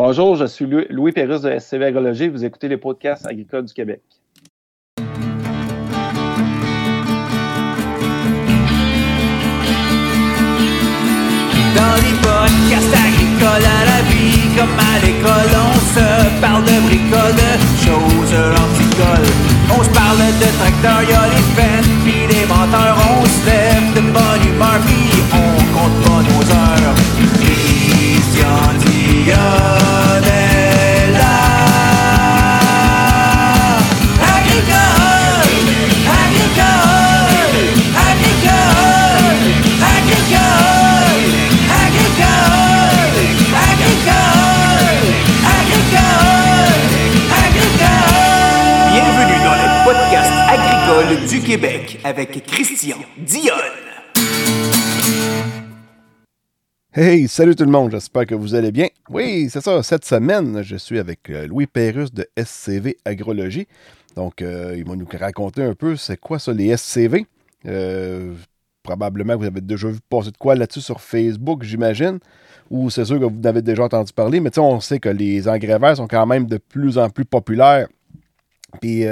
Bonjour, je suis Louis Pérusse de SCV Agrologie. Vous écoutez les podcasts agricoles du Québec. Dans les podcasts agricoles à la vie, comme à l'école, on se parle de bricoles, de choses anticoles. On se parle de tracteurs, y'a les fêtes, puis les menteurs, on se lève de bonne humeur, puis Québec avec Christian Dionne. Hey, salut tout le monde, j'espère que vous allez bien. Oui, c'est ça, cette semaine, je suis avec euh, Louis Pérusse de SCV Agrologie. Donc, euh, il va nous raconter un peu c'est quoi ça, les SCV. Euh, probablement vous avez déjà vu passer de quoi là-dessus sur Facebook, j'imagine. Ou c'est sûr que vous en avez déjà entendu parler, mais on sait que les engrais verts sont quand même de plus en plus populaires. Puis,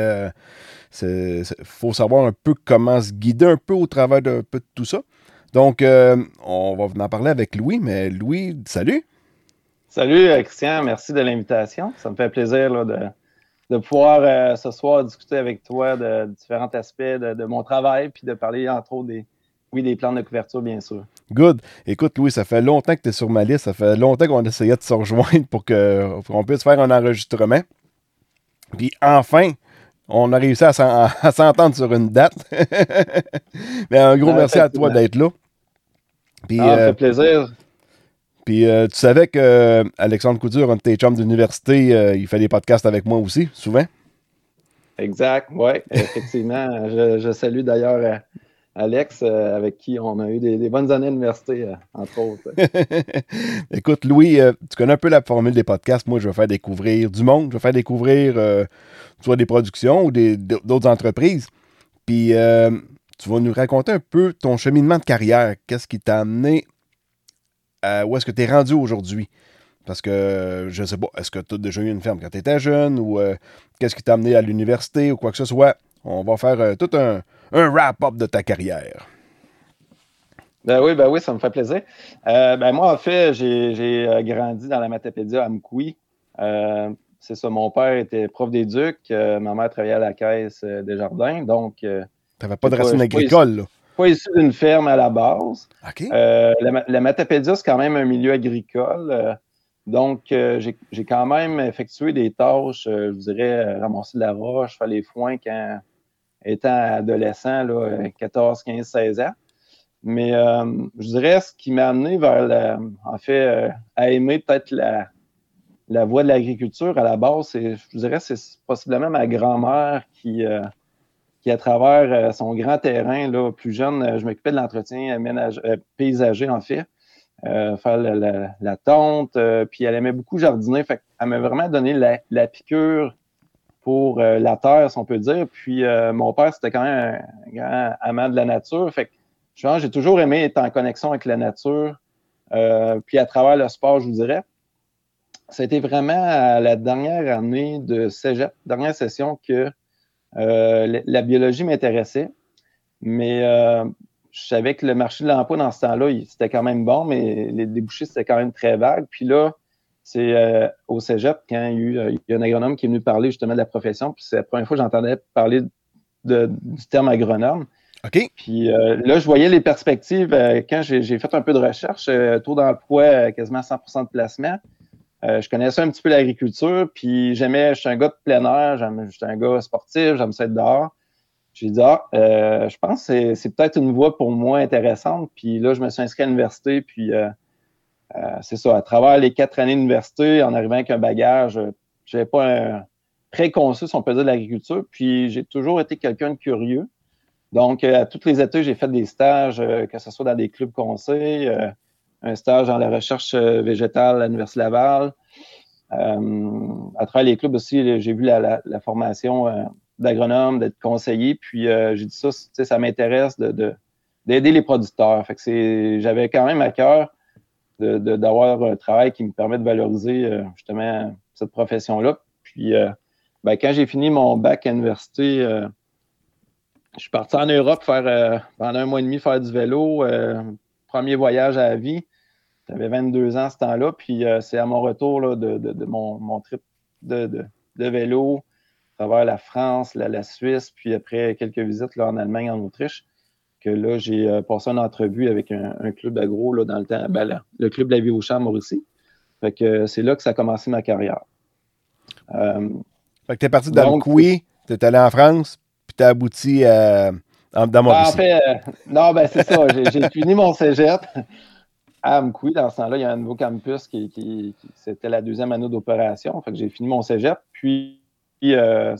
il faut savoir un peu comment se guider un peu au travers peu de tout ça. Donc, euh, on va en parler avec Louis, mais Louis, salut. Salut euh, Christian, merci de l'invitation. Ça me fait plaisir là, de, de, pouvoir euh, ce soir discuter avec toi de, différents aspects de, mon travail, puis de parler entre autres des, oui, des plans de couverture, bien sûr. Good. Écoute, Louis, ça fait longtemps que tu es sur ma liste. Ça fait longtemps qu'on essayait de se rejoindre pour qu'on puisse faire un enregistrement. Puis enfin, on a réussi à s'entendre sur une date. Mais un gros merci à toi d'être là. Puis, ah, ça fait plaisir. Puis euh, tu savais que euh, Alexandre Couture, un de tes chums d'université, euh, il fait des podcasts avec moi aussi, souvent? Exact, oui, effectivement. je, salue d'ailleurs Alex, avec qui on a eu des, bonnes années à l'université, entre autres. Écoute, Louis, tu connais un peu la formule des podcasts. Moi, je vais faire découvrir du monde, je vais faire découvrir soit des productions ou d'autres entreprises. Puis tu vas nous raconter un peu ton cheminement de carrière. Qu'est-ce qui t'a amené à où est-ce que tu es rendu aujourd'hui? Parce que je ne sais pas, est-ce que tu as déjà eu une ferme quand tu étais jeune ou euh, qu'est-ce qui t'a amené à l'université ou quoi que ce soit? On va faire euh, tout un, wrap-up de ta carrière. Ben oui, ben oui, ça me fait plaisir. Euh, ben moi, en fait, j'ai grandi dans la Matapédia à Mkoui. c'est ça, mon père était prof d'éduc, ma mère travaillait à la caisse des jardins, donc tu n'avais pas de racines agricoles, là. Pas issu d'une ferme à la base. Euh, la, Matapédia, c'est quand même un milieu agricole. Euh, donc, euh, j'ai quand même effectué des tâches, je dirais, ramasser de la roche, faire les foins quand étant adolescent, là, 14, 15, 16 ans. Mais je dirais ce qui m'a amené vers, en fait, à aimer peut-être la, voie de l'agriculture à la base, je dirais, c'est possiblement ma grand-mère qui, qui, à travers euh, son grand terrain, là, plus jeune, euh, je m'occupais de l'entretien euh, paysager, en fait. faire la, la, tonte, puis elle aimait beaucoup jardiner. Fait elle m'a vraiment donné la, piqûre pour la terre, si on peut dire. Puis mon père, c'était quand même un grand amant de la nature. Fait que j'ai toujours aimé être en connexion avec la nature. puis à travers le sport, je vous dirais. Été vraiment la dernière année de cégep, dernière session, que euh, la biologie m'intéressait, mais euh, je savais que le marché de l'emploi dans ce temps-là, c'était quand même bon, mais les débouchés, c'était quand même très vague. Puis là, c'est euh, au cégep, quand il y, a eu, un agronome qui est venu parler justement de la profession, puis c'est la première fois que j'entendais parler du terme agronome. OK. Puis là, je voyais les perspectives quand j'ai fait un peu de recherche, taux d'emploi quasiment 100% de placement. Euh, je connaissais un petit peu l'agriculture, puis j'aimais, je suis un gars de plein air, je suis un gars sportif, j'aime ça être dehors. J'ai dit, ah, euh, je pense que c'est peut-être une voie pour moi intéressante. Puis là, je me suis inscrit à l'université, puis euh, c'est ça, à travers les quatre années d'université, en arrivant avec un bagage, je n'avais pas un préconçu, si on peut dire, de l'agriculture. Puis j'ai toujours été quelqu'un de curieux. Donc, à toutes les études, j'ai fait des stages, que ce soit dans des clubs conseils, un stage dans la recherche euh, végétale à l'Université Laval. Euh, à travers les clubs aussi, j'ai vu la, formation euh, d'agronome, d'être conseiller. Puis j'ai dit ça, ça m'intéresse d'aider les producteurs. Fait que j'avais quand même à cœur d'avoir un travail qui me permet de valoriser justement cette profession-là. Puis, ben, quand j'ai fini mon bac à l'université, je suis parti en Europe faire pendant un mois et demi faire du vélo. premier voyage à la vie. J'avais 22 ans ce temps-là. Puis c'est à mon retour de, mon, mon, trip de, vélo à travers la France, la, Suisse, puis après quelques visites là, en Allemagne, en Autriche, que là, j'ai euh, passé une entrevue avec un, club d'agro là, dans le temps, ben, le club de la vie au champ Mauricie. Fait que euh, c'est là que ça a commencé ma carrière. Euh, fait que tu es parti dans le Couy, tu es allé en France, puis tu as abouti à, dans ben, En fait, non, ben c'est ça. J'ai fini mon cégep à Amkoui. Dans ce temps-là, il y a un nouveau campus qui, c'était la deuxième année d'opération. Fait que j'ai fini mon cégep. Puis, euh,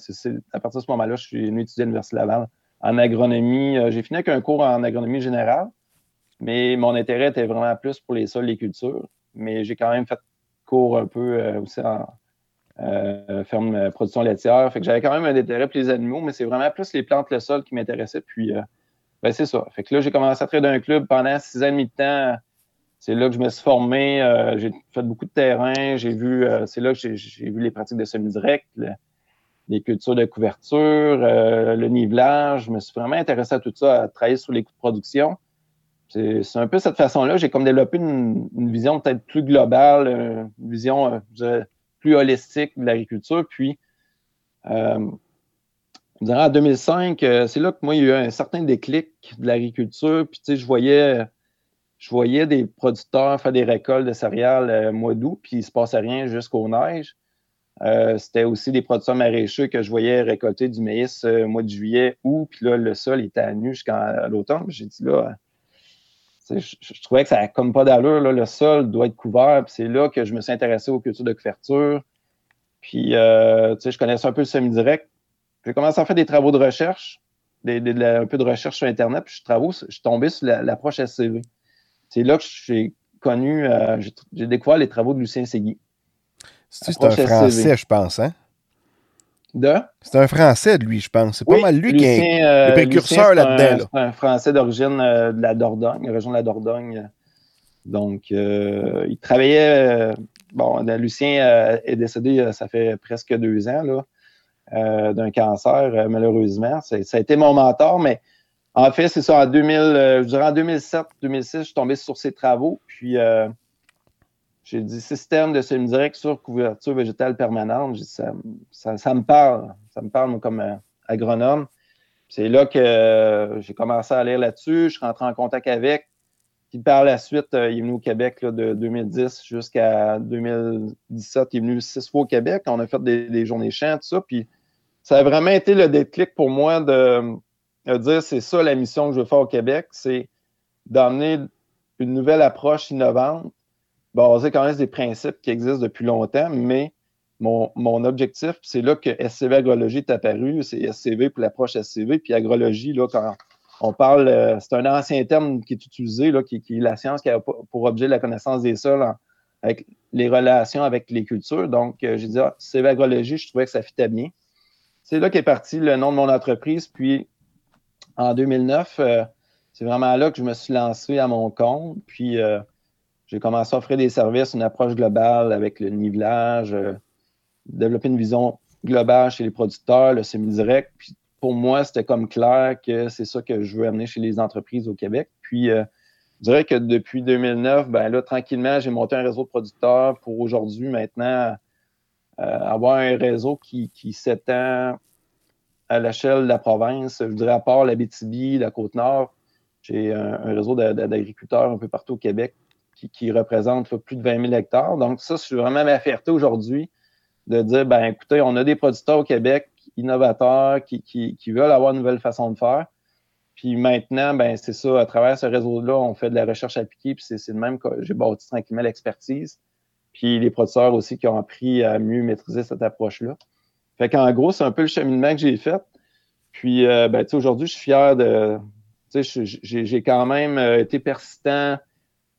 à partir de ce moment-là, je suis venu étudier à l'Université Laval en agronomie. Euh, j'ai fini avec un cours en agronomie générale, mais mon intérêt était vraiment plus pour les sols, les cultures. Mais j'ai quand même fait cours un peu euh, aussi en ferme production laitière. J'avais quand même un intérêt pour les animaux, mais c'est vraiment plus les plantes, le sol qui m'intéressaient. Puis, ben, c'est ça. Là, j'ai commencé à dans un club pendant six ans et demi de temps c'est là que je me suis formé. Euh, j'ai fait beaucoup de terrain. J'ai vu, euh, c'est là que j'ai vu les pratiques de semi-direct, les cultures de couverture, euh, le nivelage. Je me suis vraiment intéressé à tout ça, à travailler sur les coûts de production. C'est un peu cette façon-là. J'ai comme développé une, vision peut-être plus globale, une vision plus holistique de l'agriculture. Puis, en 2005, c'est là que moi, il y a eu un certain déclic de l'agriculture. Puis, tu sais, je voyais je voyais des producteurs faire des récoltes de céréales euh, mois d'août, puis il ne se passait rien jusqu'aux neiges. Euh, c'était aussi des producteurs maraîchers que je voyais récolter du maïs euh, mois de juillet, août, puis là, le sol était à nu jusqu'à l'automne. J'ai dit là, je, trouvais que ça n'a comme pas d'allure, le sol doit être couvert, puis c'est là que je me suis intéressé aux cultures de couverture. Puis, je connaissais un peu le semi-direct. J'ai commencé à faire des travaux de recherche, un peu de recherche sur Internet, puis je, suis tombé sur l'approche SCV c'est là que j'ai connu, euh, j'ai découvert les travaux de Lucien Segui. C'est un Français, je pense, hein? De? C'est un Français, lui, je pense. C'est pas mal lui qui est le euh, précurseur là-dedans. C'est un Français d'origine euh, de la Dordogne, région de la Dordogne. Donc, il travaillait. bon, Lucien est décédé, ça fait presque deux ans, là, d'un cancer, malheureusement. Ça a été mon mentor, mais en fait, c'est ça, en 2000, euh, je dirais en 2007, 2006, je suis tombé sur ses travaux, puis euh, j'ai dit système de semi-direct sur couverture végétale permanente. Ça, ça, me parle, ça me parle comme euh, agronome. C'est là que j'ai commencé à lire là-dessus, je suis rentré en contact avec. Puis par la suite, il est venu au Québec de 2010 jusqu'à 2017. Il est venu six fois au Québec. On a fait des, journées champs, tout ça. Puis ça a vraiment été le déclic pour moi de dire c'est ça la mission que je veux faire au Québec, c'est d'amener une nouvelle approche innovante, basée quand même sur des principes qui existent depuis longtemps, mais mon, objectif, c'est là que SCV Agrologie est apparu, c'est SCV pour l'approche SCV, puis agrologie, là, quand on parle, euh, c'est un ancien terme qui est utilisé, là, qui, est la science qui a pour objet la connaissance des sols avec les relations avec les cultures. Donc, euh, j'ai dit, ah, SCV Agrologie, je trouvais que ça fitait bien. C'est là qu'est parti le nom de mon entreprise, puis en 2009, euh, c'est vraiment là que je me suis lancé à mon compte. Puis j'ai commencé à offrir des services, une approche globale avec le nivelage, euh, développer une vision globale chez les producteurs, le semi-direct. Puis pour moi, c'était comme clair que c'est ça que je veux amener chez les entreprises au Québec. Puis je dirais que depuis 2009, ben là, tranquillement, j'ai monté un réseau de producteurs pour aujourd'hui, maintenant, avoir un réseau qui, qui s'étend à l'échelle de la province, je dirais à part la BTB, la Côte-Nord, j'ai un, réseau d'agriculteurs un peu partout au Québec qui, qui représente plus de 20 000 hectares. Donc, ça, c'est vraiment ma fierté aujourd'hui de dire, ben écoutez, on a des producteurs au Québec innovateurs qui, qui, veulent avoir une nouvelle façon de faire. Puis maintenant, ben c'est ça, à travers ce réseau-là, on fait de la recherche appliquée, puis c'est le même que j'ai bâti tranquillement l'expertise. Puis les producteurs aussi qui ont appris à mieux maîtriser cette approche-là. Fait qu'en gros, c'est un peu le cheminement que j'ai fait. Puis, euh, ben, aujourd'hui, je suis fier de. J'ai quand même euh, été persistant,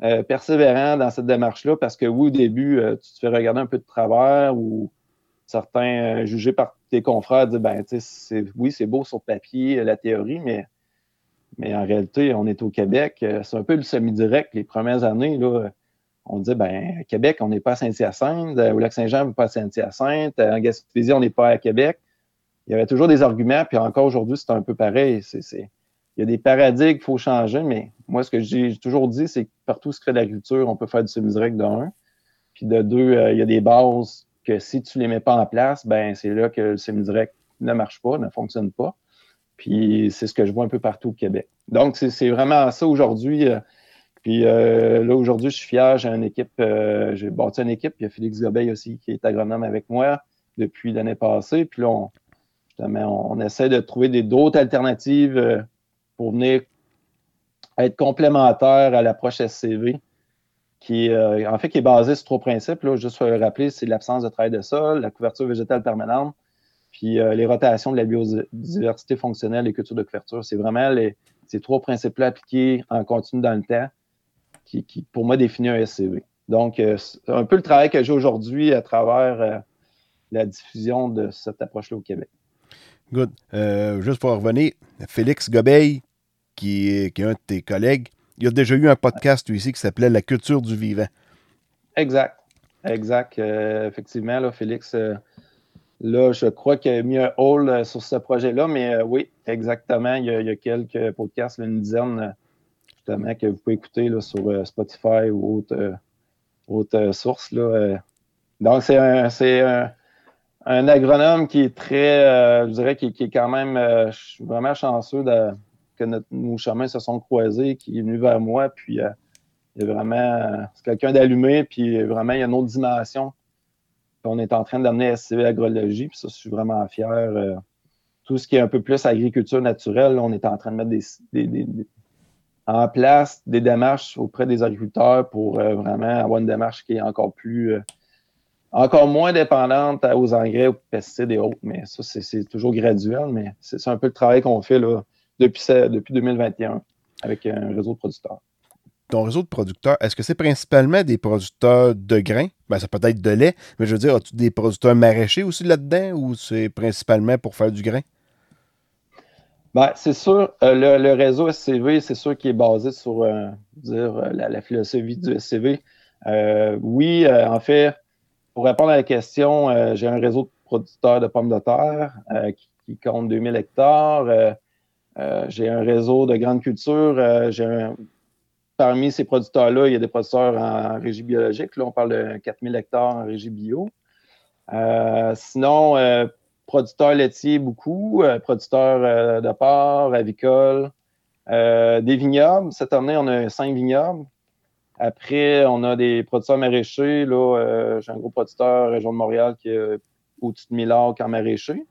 euh, persévérant dans cette démarche-là parce que oui, au début, tu te fais regarder un peu de travers ou certains jugés par tes confrères disent ben, oui, c'est beau sur papier, la théorie, mais, mais en réalité, on est au Québec. C'est un peu le semi-direct. Les premières années, là, on dit, ben, Québec, on n'est pas à Saint-Hyacinthe, au Lac-Saint-Jean, on n'est pas à Saint-Hyacinthe, en Gaspésie, on n'est pas à Québec. Il y avait toujours des arguments, puis encore aujourd'hui, c'est un peu pareil. C'est, il y a des paradigmes qu'il faut changer, mais moi, ce que j'ai toujours dit, c'est que partout où se crée de l'agriculture, on peut faire du semi-direct de un. Puis de deux, euh, il y a des bases que si tu ne les mets pas en place, ben c'est là que le semi-direct ne marche pas, ne fonctionne pas. Puis c'est ce que je vois un peu partout au Québec. Donc, c'est vraiment ça aujourd'hui. Euh, puis euh, là, aujourd'hui, je suis fier, j'ai une équipe, j'ai bâti une équipe, puis il y a Félix Gobeil aussi qui est agronome avec moi depuis l'année passée. Puis là, on, justement, on, essaie de trouver d'autres alternatives pour venir être complémentaire à l'approche SCV, qui euh, en fait qui est basée sur trois principes. Là, juste pour le rappeler, c'est l'absence de travail de sol, la couverture végétale permanente, puis euh, les rotations de la biodiversité fonctionnelle et culture de couverture. C'est vraiment ces trois principes-là appliqués en continu dans le temps qui, pour moi, définit un SCV. Donc, euh, c'est un peu le travail que j'ai aujourd'hui à travers la diffusion de cette approche-là au Québec. Good. juste pour revenir, Félix Gobeil, qui est, un de tes collègues, il y a déjà eu un podcast ici qui s'appelait La culture du vivant. Exact. Exact. Euh, effectivement, là, Félix, euh, là, je crois qu'il a mis un hall euh, sur ce projet-là, mais oui, exactement. Il y, a, quelques podcasts, une dizaine, justement, que vous pouvez écouter là, sur Spotify ou autre, source. Là. Donc, c'est un, un, agronome qui est très, je dirais, qui, qui, est quand même vraiment chanceux de que nos chemins se sont croisés, qui est venu vers moi, puis euh, il a vraiment, euh, quelqu'un d'allumé, puis vraiment, il y a une autre dimension qu'on est en train d'amener à SCV Agrologie, puis ça, je suis vraiment fier. Euh, tout ce qui est un peu plus agriculture naturelle, on est en train de mettre en place des démarches auprès des agriculteurs pour vraiment avoir une démarche qui est encore plus, encore moins dépendante aux engrais, aux pesticides et autres. Mais ça, c'est toujours graduel, mais c'est un peu le travail qu'on fait là, depuis, depuis 2021 avec un réseau de producteurs. Ton réseau de producteurs, est-ce que c'est principalement des producteurs de grains? Ben, ça peut être de lait, mais je veux dire, as-tu des producteurs maraîchers aussi là-dedans ou c'est principalement pour faire du grain? Ben, c'est sûr, euh, le, réseau SCV, c'est sûr qu'il est basé sur euh, dire, euh, la, philosophie du SCV. oui, en fait, pour répondre à la question, j'ai un réseau de producteurs de pommes de terre qui, qui, compte 2000 hectares. Euh, j'ai un réseau de grandes cultures. Euh, parmi ces producteurs-là, il y a des producteurs en régie biologique. Là, on parle de 4000 hectares en régie bio. Euh, sinon, producteurs laitiers, beaucoup. producteurs de porc, avicoles. des vignobles. Cette année, on a cinq vignobles. Après, on a des producteurs maraîchers. Là, j'ai un gros producteur région de Montréal qui est au-dessus de 1000 acres en maraîcher.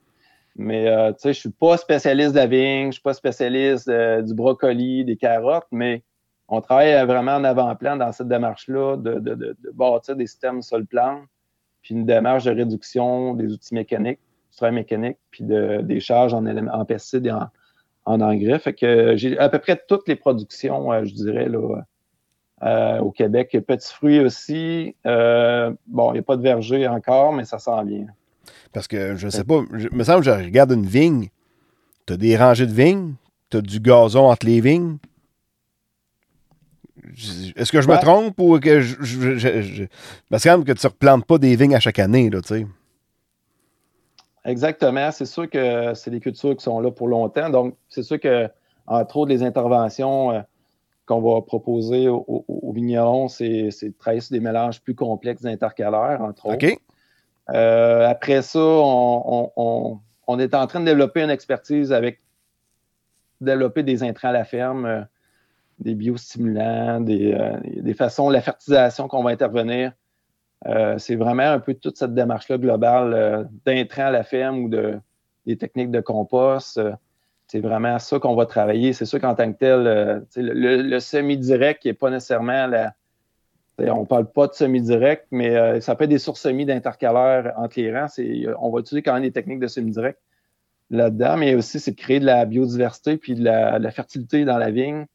Mais euh, tu sais, je suis pas spécialiste de la vigne, je suis pas spécialiste euh, du brocoli, des carottes, mais on travaille vraiment en avant-plan dans cette démarche-là de, bâtir des systèmes sol-plan, puis une démarche de réduction des outils mécaniques, du travail mécanique, puis de, des charges en, pesticides et en, en, engrais. Fait que j'ai à peu près toutes les productions, euh, je dirais, au Québec. Petits fruits aussi. bon, il n'y a pas de verger encore, mais ça s'en vient. Parce que je sais pas, je, me semble que je regarde une vigne. Tu as des rangées de vignes, tu as du gazon entre les vignes? Est-ce que je me trompe ou que je, je, me semble que tu ne replantes pas des vignes à chaque année, là, tu sais. Exactement. C'est sûr que c'est des cultures qui sont là pour longtemps. Donc, c'est sûr que, entre autres, les interventions euh, qu'on va proposer aux, vignerons, c'est de travailler sur des mélanges plus complexes intercalaires, entre autres. Euh, après ça, on, est en train de développer une expertise avec développer des intrants à la ferme, euh, des biostimulants, des, euh, des, façons, la fertilisation qu'on va intervenir. c'est vraiment un peu toute cette démarche-là globale d'intrants à la ferme ou de, des techniques de compost. c'est vraiment ça qu'on va travailler. C'est sûr qu'en tant que tel, le, le semi-direct n'est pas nécessairement la, on ne parle pas de semi-direct, mais euh, ça peut être des sources semi d'intercalaires entre les rangs. Euh, on va utiliser quand même des techniques de semi-direct là-dedans, mais aussi c'est de créer de la biodiversité puis de la, fertilité dans la vigne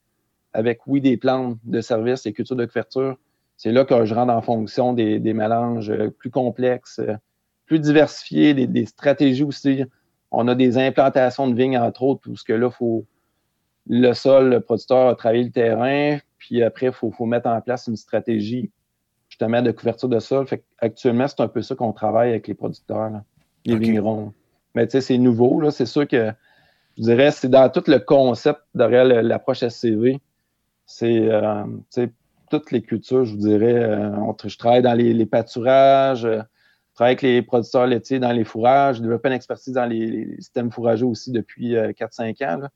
avec, oui, des plantes de service, des cultures de couverture. C'est là que je rentre en fonction des, mélanges euh, plus complexes, plus diversifiés, des, stratégies aussi. On a des implantations de vignes, entre autres, où ce que là, faut le sol, le producteur a travaillé le terrain, puis après, il faut, mettre en place une stratégie justement de couverture de sol. Fait actuellement, c'est un peu ça qu'on travaille avec les producteurs, les vignerons. Mais tu sais, c'est nouveau, là. C'est sûr que je dirais c'est dans tout le concept derrière l'approche SCV. C'est euh, toutes les cultures, je vous dirais. Euh, je travaille dans les, pâturages, euh, je travaille avec les producteurs laitiers dans les fourrages, je développe une expertise dans les, systèmes fourragers aussi depuis 4-5 ans.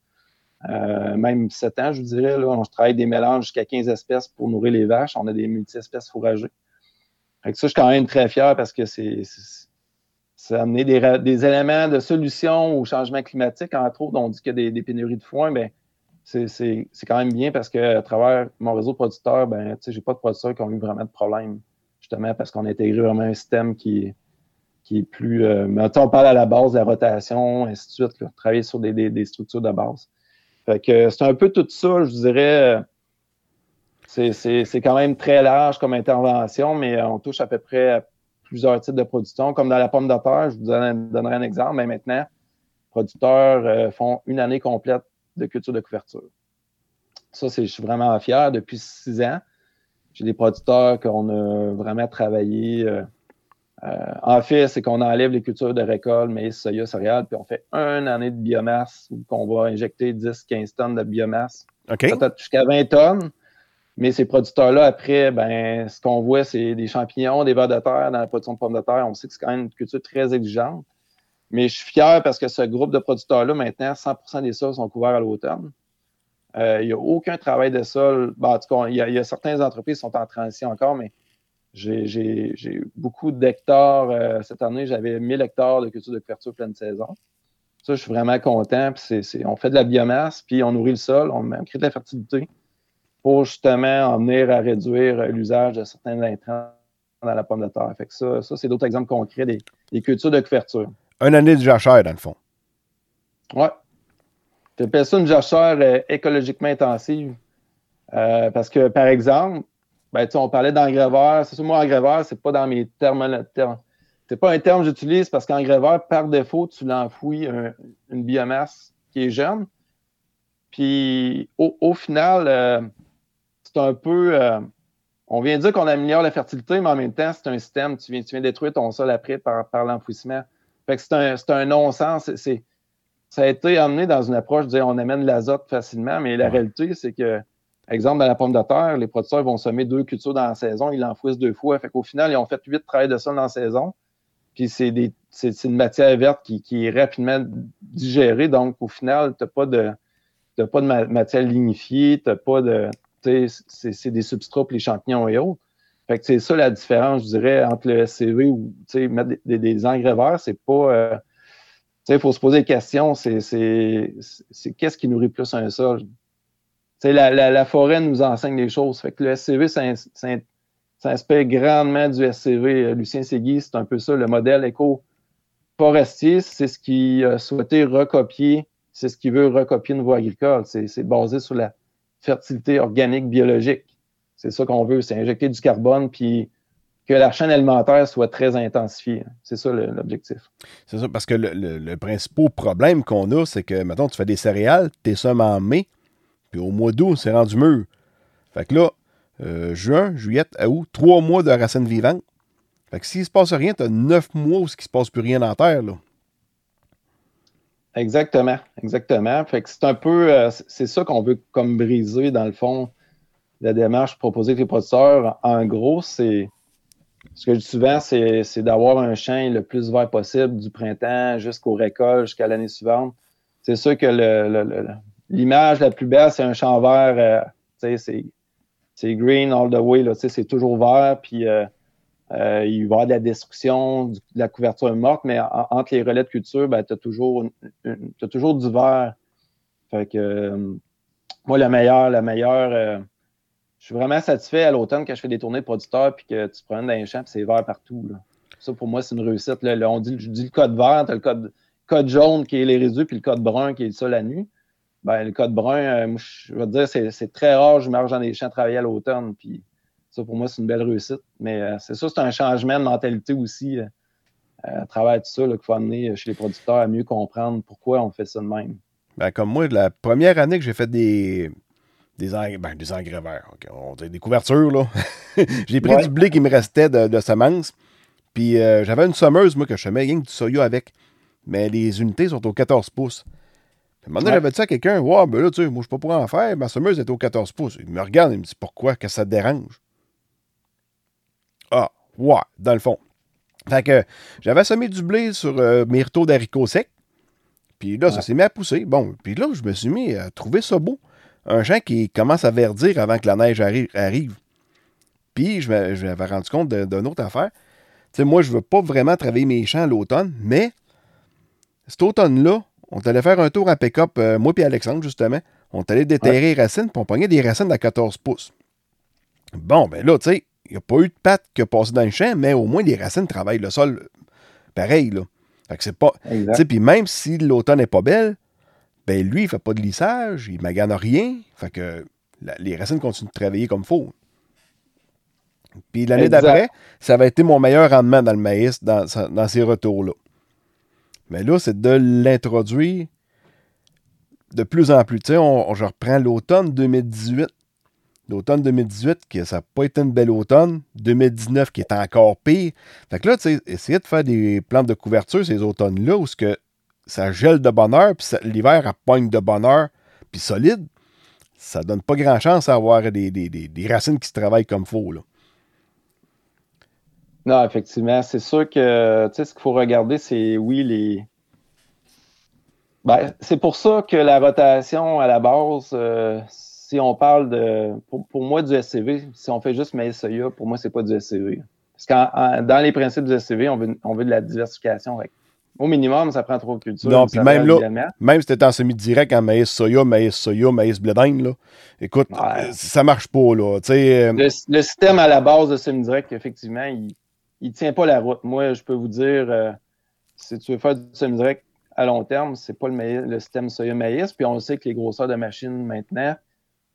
Même 7 ans, je vous dirais. On, travaille des mélanges jusqu'à 15 espèces pour nourrir les vaches. On a des multi-espèces fourragées. Avec ça, je suis quand même très fier parce que ça a amené des, éléments de solution au changement climatique. Entre autres, on dit qu'il y a des, pénuries de foin, mais c'est quand même bien parce qu'à travers mon réseau de producteurs, ben, je n'ai pas de producteurs qui ont eu vraiment de problème, justement parce qu'on a intégré vraiment un système qui, qui est plus. Euh, on parle à la base de la rotation, ainsi de suite, travailler sur des, structures de base. Fait que c'est un peu tout ça, je dirais. Euh, c'est quand même très large comme intervention, mais on touche à peu près à plusieurs types de production. Comme dans la pomme de terre, je vous donnerai un exemple, mais maintenant, les producteurs euh, font une année complète de culture de couverture. Ça, je suis vraiment fier. Depuis six ans, j'ai des producteurs qu'on a vraiment travaillé. Euh, en fait, c'est qu'on enlève les cultures de récolte, maïs, soya, céréales, puis on fait une année de biomasse où on va injecter 10-15 tonnes de biomasse. Peut-être jusqu'à 20 tonnes. Mais ces producteurs-là, après, ben, ce qu'on voit, c'est des champignons, des vers de terre dans la production de pommes de terre. On sait que c'est quand même une culture très exigeante. Mais je suis fier parce que ce groupe de producteurs-là, maintenant, 100% des sols sont couverts à l'automne. Euh, il n'y a aucun travail de sol. en tout cas, il y, a, certaines entreprises qui sont en transition encore, mais j'ai beaucoup d'hectares. Euh, cette année, j'avais 1000 hectares de culture de couverture pleine saison. Ça, je suis vraiment content. on fait de la biomasse, puis on nourrit le sol, on crée de la fertilité pour justement en venir à réduire l'usage de certains intrants dans la pomme de terre. Fait que ça, ça c'est d'autres exemples concrets des, des, cultures de couverture. Une année de jachère, dans le fond. Oui. J'appelle ça une jachère euh, écologiquement intensive. Euh, parce que, par exemple, ben, on parlait d'engrais vert. C'est sûr, moi, engrais vert, c'est pas dans mes termes. C'est pas un terme que j'utilise parce qu'engrais vert, par défaut, tu l'enfouis une biomasse qui est jeune. Puis, au, final, euh, c'est un peu. Euh, on vient dire qu'on améliore la fertilité, mais en même temps, c'est un système. Tu viens, tu viens détruire ton sol après par, par l'enfouissement. Fait que c'est un, un non-sens. ça a été amené dans une approche de dire on amène l'azote facilement, mais la réalité, c'est que, exemple, dans la pomme de terre, les producteurs vont semer deux cultures dans la saison, ils l'enfouissent deux fois. Fait qu'au final, ils ont fait huit travails de sol dans la saison. Puis c'est, une matière verte qui, est rapidement digérée. Donc, au final, tu n'as pas de, pas de matière lignifiée, tu n'as pas de c'est des substrats pour les champignons et autres. Fait que c'est ça la différence, je dirais, entre le SCV ou mettre des, engrais verts, c'est pas. Euh, il faut se poser des questions, c'est qu'est-ce qui nourrit plus un sol? La, la, forêt nous enseigne des choses. Fait que le SCV s'inspire grandement du SCV. Lucien Segui, c'est un peu ça, le modèle éco-forestier, c'est ce qu'il a souhaité recopier, c'est ce qu'il veut recopier voie agricole. C'est basé sur la, fertilité organique biologique. C'est ça qu'on veut, c'est injecter du carbone puis que la chaîne alimentaire soit très intensifiée. C'est ça l'objectif. C'est ça, parce que le, principal problème qu'on a, c'est que, maintenant tu fais des céréales, tu sommes en mai, au mois d'août, c'est rendu mûr. Fait que là, euh, juin, juillet, août, trois mois de racines vivantes. Fait que s'il ne se passe rien, tu as neuf mois où il ne se passe plus rien en terre. Là. Exactement, exactement. Fait que c'est un peu, euh, c'est ça qu'on veut comme briser dans le fond la démarche proposée avec les producteurs. En gros, c'est ce que je dis souvent, c'est d'avoir un champ le plus vert possible du printemps jusqu'au récolte, jusqu'à l'année suivante. C'est sûr que l'image la plus belle, c'est un champ vert, euh, c'est green all the way, c'est toujours vert, puis euh, euh, il va y avoir de la destruction, de la couverture morte, mais entre les relais de culture, ben, tu as toujours, du vert. Fait que euh, moi, la meilleure, la meilleure, euh, je suis vraiment satisfait à l'automne quand je fais des tournées producteurs puis que tu te promènes dans les champs c'est vert partout. Ça, pour moi, c'est une réussite. Là. on dit, je dis le code vert, tu as le code, code jaune qui est les résidus, puis le code brun qui est ça la nuit. Ben, le code brun, moi, je vais te dire, c'est très rare, je marche dans les champs travailler à l'automne. Puis ça, pour moi, c'est une belle réussite. Mais euh, c'est ça, c'est un changement de mentalité aussi euh, à travers tout ça qu'il faut amener chez les producteurs à mieux comprendre pourquoi on fait ça de même. Ben, comme moi, la première année que j'ai fait des, des, ben, des engrais verts. On des couvertures, là. J'ai pris du blé qui me restait de, de semences. Puis euh, j'avais une sommeuse, moi, que je semais rien que du soya avec. Mais les unités sont aux 14 pouces. À un moment donné, j'avais dit à quelqu'un, ouais, ben là, tu sais, moi, je suis pas pour en faire. Ma sommeuse est aux 14 pouces. Il me regarde, il me dit, pourquoi? Que ça te dérange? Ah, ouais, dans le fond. Fait que j'avais semé du blé sur euh, mes retours d'haricots secs. Puis là, ça s'est mis à pousser. Bon, puis là, je me suis mis à trouver ça beau. Un champ qui commence à verdir avant que la neige arrive. Puis je m'avais rendu compte d'une autre affaire. Tu sais, moi, je veux pas vraiment travailler mes champs l'automne, mais cet automne-là, on allait faire un tour à pick-up, euh, moi et Alexandre, justement. On allait déterrer les racines, puis on pognait des racines à 14 pouces. Bon, ben là, tu sais, il n'y a pas eu de patte qui a passé dans le champ, mais au moins les racines travaillent le sol pareil, là. Fait que c'est pas. Tu sais, puis même si l'automne n'est pas belle, ben lui, il fait pas de lissage, il magane rien. Fait que les racines continuent de travailler comme il faut. Puis l'année d'après, ça va être mon meilleur rendement dans le maïs dans, dans ces retours-là. Mais là, c'est de l'introduire de plus en plus. Tu sais, je reprends l'automne 2018. L'automne 2018, qui, ça n'a pas été une belle automne. 2019, qui est encore pire. Fait que là, tu sais, essayer de faire des plantes de couverture ces automnes-là où que ça gèle de bonheur, puis l'hiver, pogne de bonheur, puis solide, ça donne pas grand chance à avoir des, des racines qui se travaillent comme il faut. Là. Non, effectivement. C'est sûr que ce qu'il faut regarder, c'est oui, les. Ben, c'est pour ça que la rotation à la base, euh, si on parle de. Pour, moi, du SCV, si on fait juste maïs soya, pour moi, c'est pas du SCV. Parce que dans les principes du SCV, on veut, on veut de la diversification. Au minimum, ça prend trop de culture. Non, puis même là, même si c'était en semi-direct en maïs soya, maïs soya, maïs bledin, là, écoute, ça marche pas, là. Euh, le, le, système à la base de semi-direct, effectivement, il, il tient pas la route. Moi, je peux vous dire, euh, si tu veux faire du semi-direct à long terme, c'est pas le, le système soya-maïs. Puis on sait que les grosseurs de machines maintenant,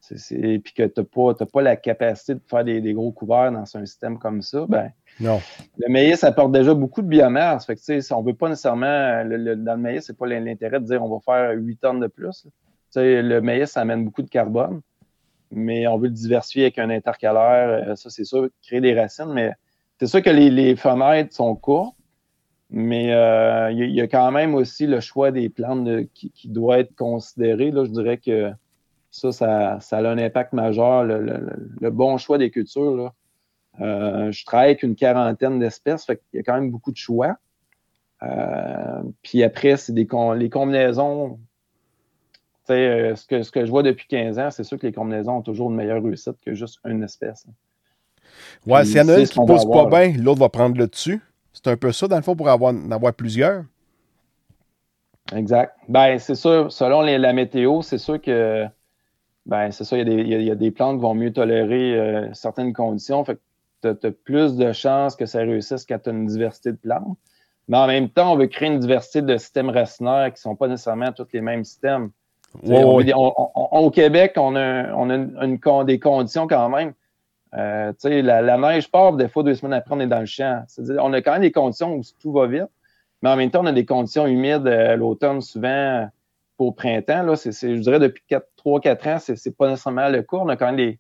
c'est, puis que tu n'as pas, pas, la capacité de faire des, gros couverts dans un système comme ça, ben, non. Le maïs apporte déjà beaucoup de biomasse. Fait que, on veut pas nécessairement, le, dans le maïs, c'est pas l'intérêt de dire on va faire 8 tonnes de plus. Le maïs, ça amène beaucoup de carbone, mais on veut le diversifier avec un intercalaire. Euh, ça, c'est sûr, créer des racines, mais c'est sûr que les, fenêtres sont courtes, mais euh, il y, a quand même aussi le choix des plantes qui, doit être considéré. Là, je dirais que ça, ça, a un impact majeur. Le, bon choix des cultures. Euh, je travaille avec une quarantaine d'espèces, fait qu'il y a quand même beaucoup de choix. Euh, puis après, c'est les combinaisons. ce que je vois depuis 15 ans, c'est sûr que les combinaisons ont toujours une meilleure réussite que juste une espèce. Ouais, s'il y en a une qui ne pousse pas bien, l'autre va prendre le dessus. C'est un peu ça, dans le fond, pour avoir, en avoir plusieurs. Exact. Ben, c'est sûr, selon la météo, c'est sûr que ben, c'est ça, il y, a des, plantes qui vont mieux tolérer euh, certaines conditions. Fait que tu as, plus de chances que ça réussisse quand tu as une diversité de plantes. Mais en même temps, on veut créer une diversité de systèmes racinaires qui ne sont pas nécessairement tous les mêmes systèmes. au Québec, on a, on a une, des conditions quand même euh, la, la, neige part, des fois, deux semaines après, on est dans le champ. on a quand même des conditions où tout va vite, mais en même temps, on a des conditions humides euh, l'automne, souvent au printemps. Là, je dirais depuis 3-4 ans, c'est, n'est pas nécessairement le cas. On a quand même des.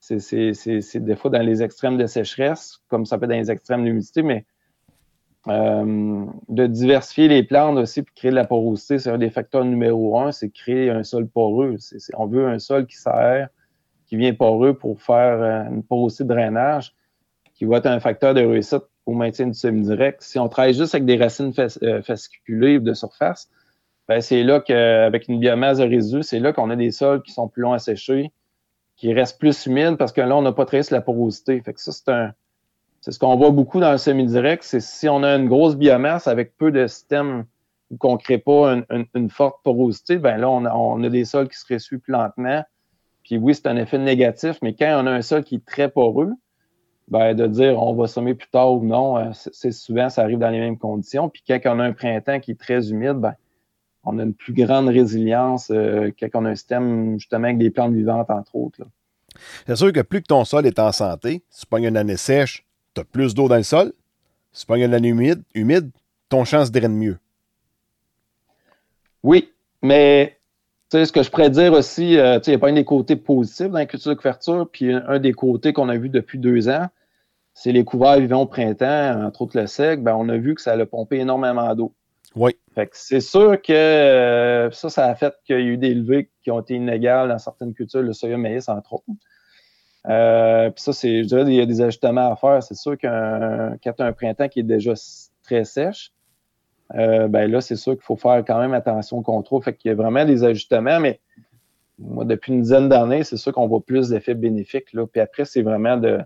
C'est, des fois dans les extrêmes de sécheresse, comme ça peut être dans les extrêmes d'humidité, mais euh, de diversifier les plantes aussi pour créer de la porosité, c'est un des facteurs numéro un, c'est créer un sol poreux. on veut un sol qui sert qui vient poreux pour faire euh, une porosité de drainage, qui va être un facteur de réussite au maintien du semi-direct. Si on travaille juste avec des racines euh, fasciculées de surface, ben c'est là qu'avec une biomasse de résidus, c'est là qu'on a des sols qui sont plus longs à sécher, qui restent plus humides parce que là, on n'a pas tracé la porosité. Fait que ça, c'est un. C'est ce qu'on voit beaucoup dans le semi-direct, c'est si on a une grosse biomasse avec peu de systèmes qu'on ne crée pas une, forte porosité, ben là, on a, on a des sols qui se ressuient plus lentement, puis oui, c'est un effet négatif, mais quand on a un sol qui est très poreux, ben, de dire on va sommer plus tard ou non, euh, c'est souvent, ça arrive dans les mêmes conditions. Puis quand on a un printemps qui est très humide, ben, on a une plus grande résilience euh, quand on a un système justement avec des plantes vivantes, entre autres. C'est sûr que plus que ton sol est en santé, si tu pognes une année sèche, tu as plus d'eau dans le sol. Si tu pognes une année humide, humide ton champ se draine mieux. Oui, mais ce que je pourrais dire aussi, il n'y a pas un des côtés positifs dans la culture de couverture, puis un des côtés qu'on a vu depuis deux ans, c'est les couverts vivants au printemps, entre autres le sec, ben, on a vu que ça a pompé énormément d'eau. Oui. c'est sûr que euh, ça, ça a fait qu'il y a eu des levées qui ont été inégales dans certaines cultures, le soya maïs, entre autres. Euh, puis ça, c'est, je dirais, il y a des ajustements à faire. C'est sûr qu'un, quand tu as un printemps qui est déjà très sèche, euh, ben là, c'est sûr qu'il faut faire quand même attention au contrôle. Fait qu'il y a vraiment des ajustements, mais moi, depuis une dizaine d'années, c'est sûr qu'on voit plus d'effets bénéfiques. Là. Puis après, c'est vraiment de,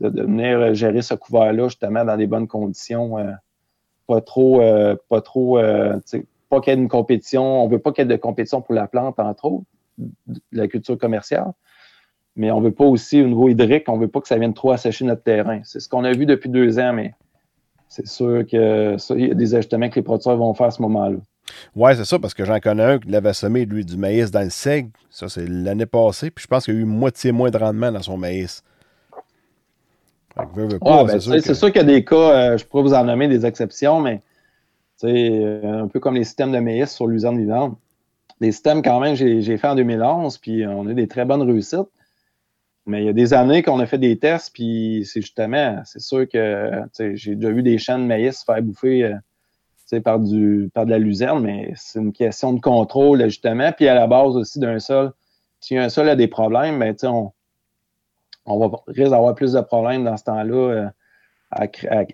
venir gérer ce couvert-là, justement, dans des bonnes conditions. Euh, pas trop, euh, pas trop, euh, pas qu'il y ait une compétition. On veut pas qu'il y ait de compétition pour la plante, entre autres, de la culture commerciale. Mais on veut pas aussi, au niveau hydrique, on veut pas que ça vienne trop assécher notre terrain. C'est ce qu'on a vu depuis deux ans, mais c'est sûr que ça, il y a des ajustements que les producteurs vont faire à ce moment-là. Oui, c'est ça, parce que j'en connais un qui l'avait semé, lui, du maïs dans le seg. Ça, c'est l'année passée. Puis je pense qu'il y a eu moitié moins de rendement dans son maïs. Ben, c'est sûr, qu'il y a des cas, euh, je pourrais vous en nommer des exceptions, mais euh, un peu comme les systèmes de maïs sur l'usine vivante. Les systèmes, quand même, j'ai fait en 2011, puis on a eu des très bonnes réussites. Mais il y a des années qu'on a fait des tests, puis c'est justement, c'est sûr que j'ai déjà vu des champs de maïs se faire bouffer euh, par, du, par de la luzerne, mais c'est une question de contrôle, justement. Puis à la base aussi d'un sol, si un sol a des problèmes, ben, on, on va risque d'avoir plus de problèmes dans ce temps-là euh, à,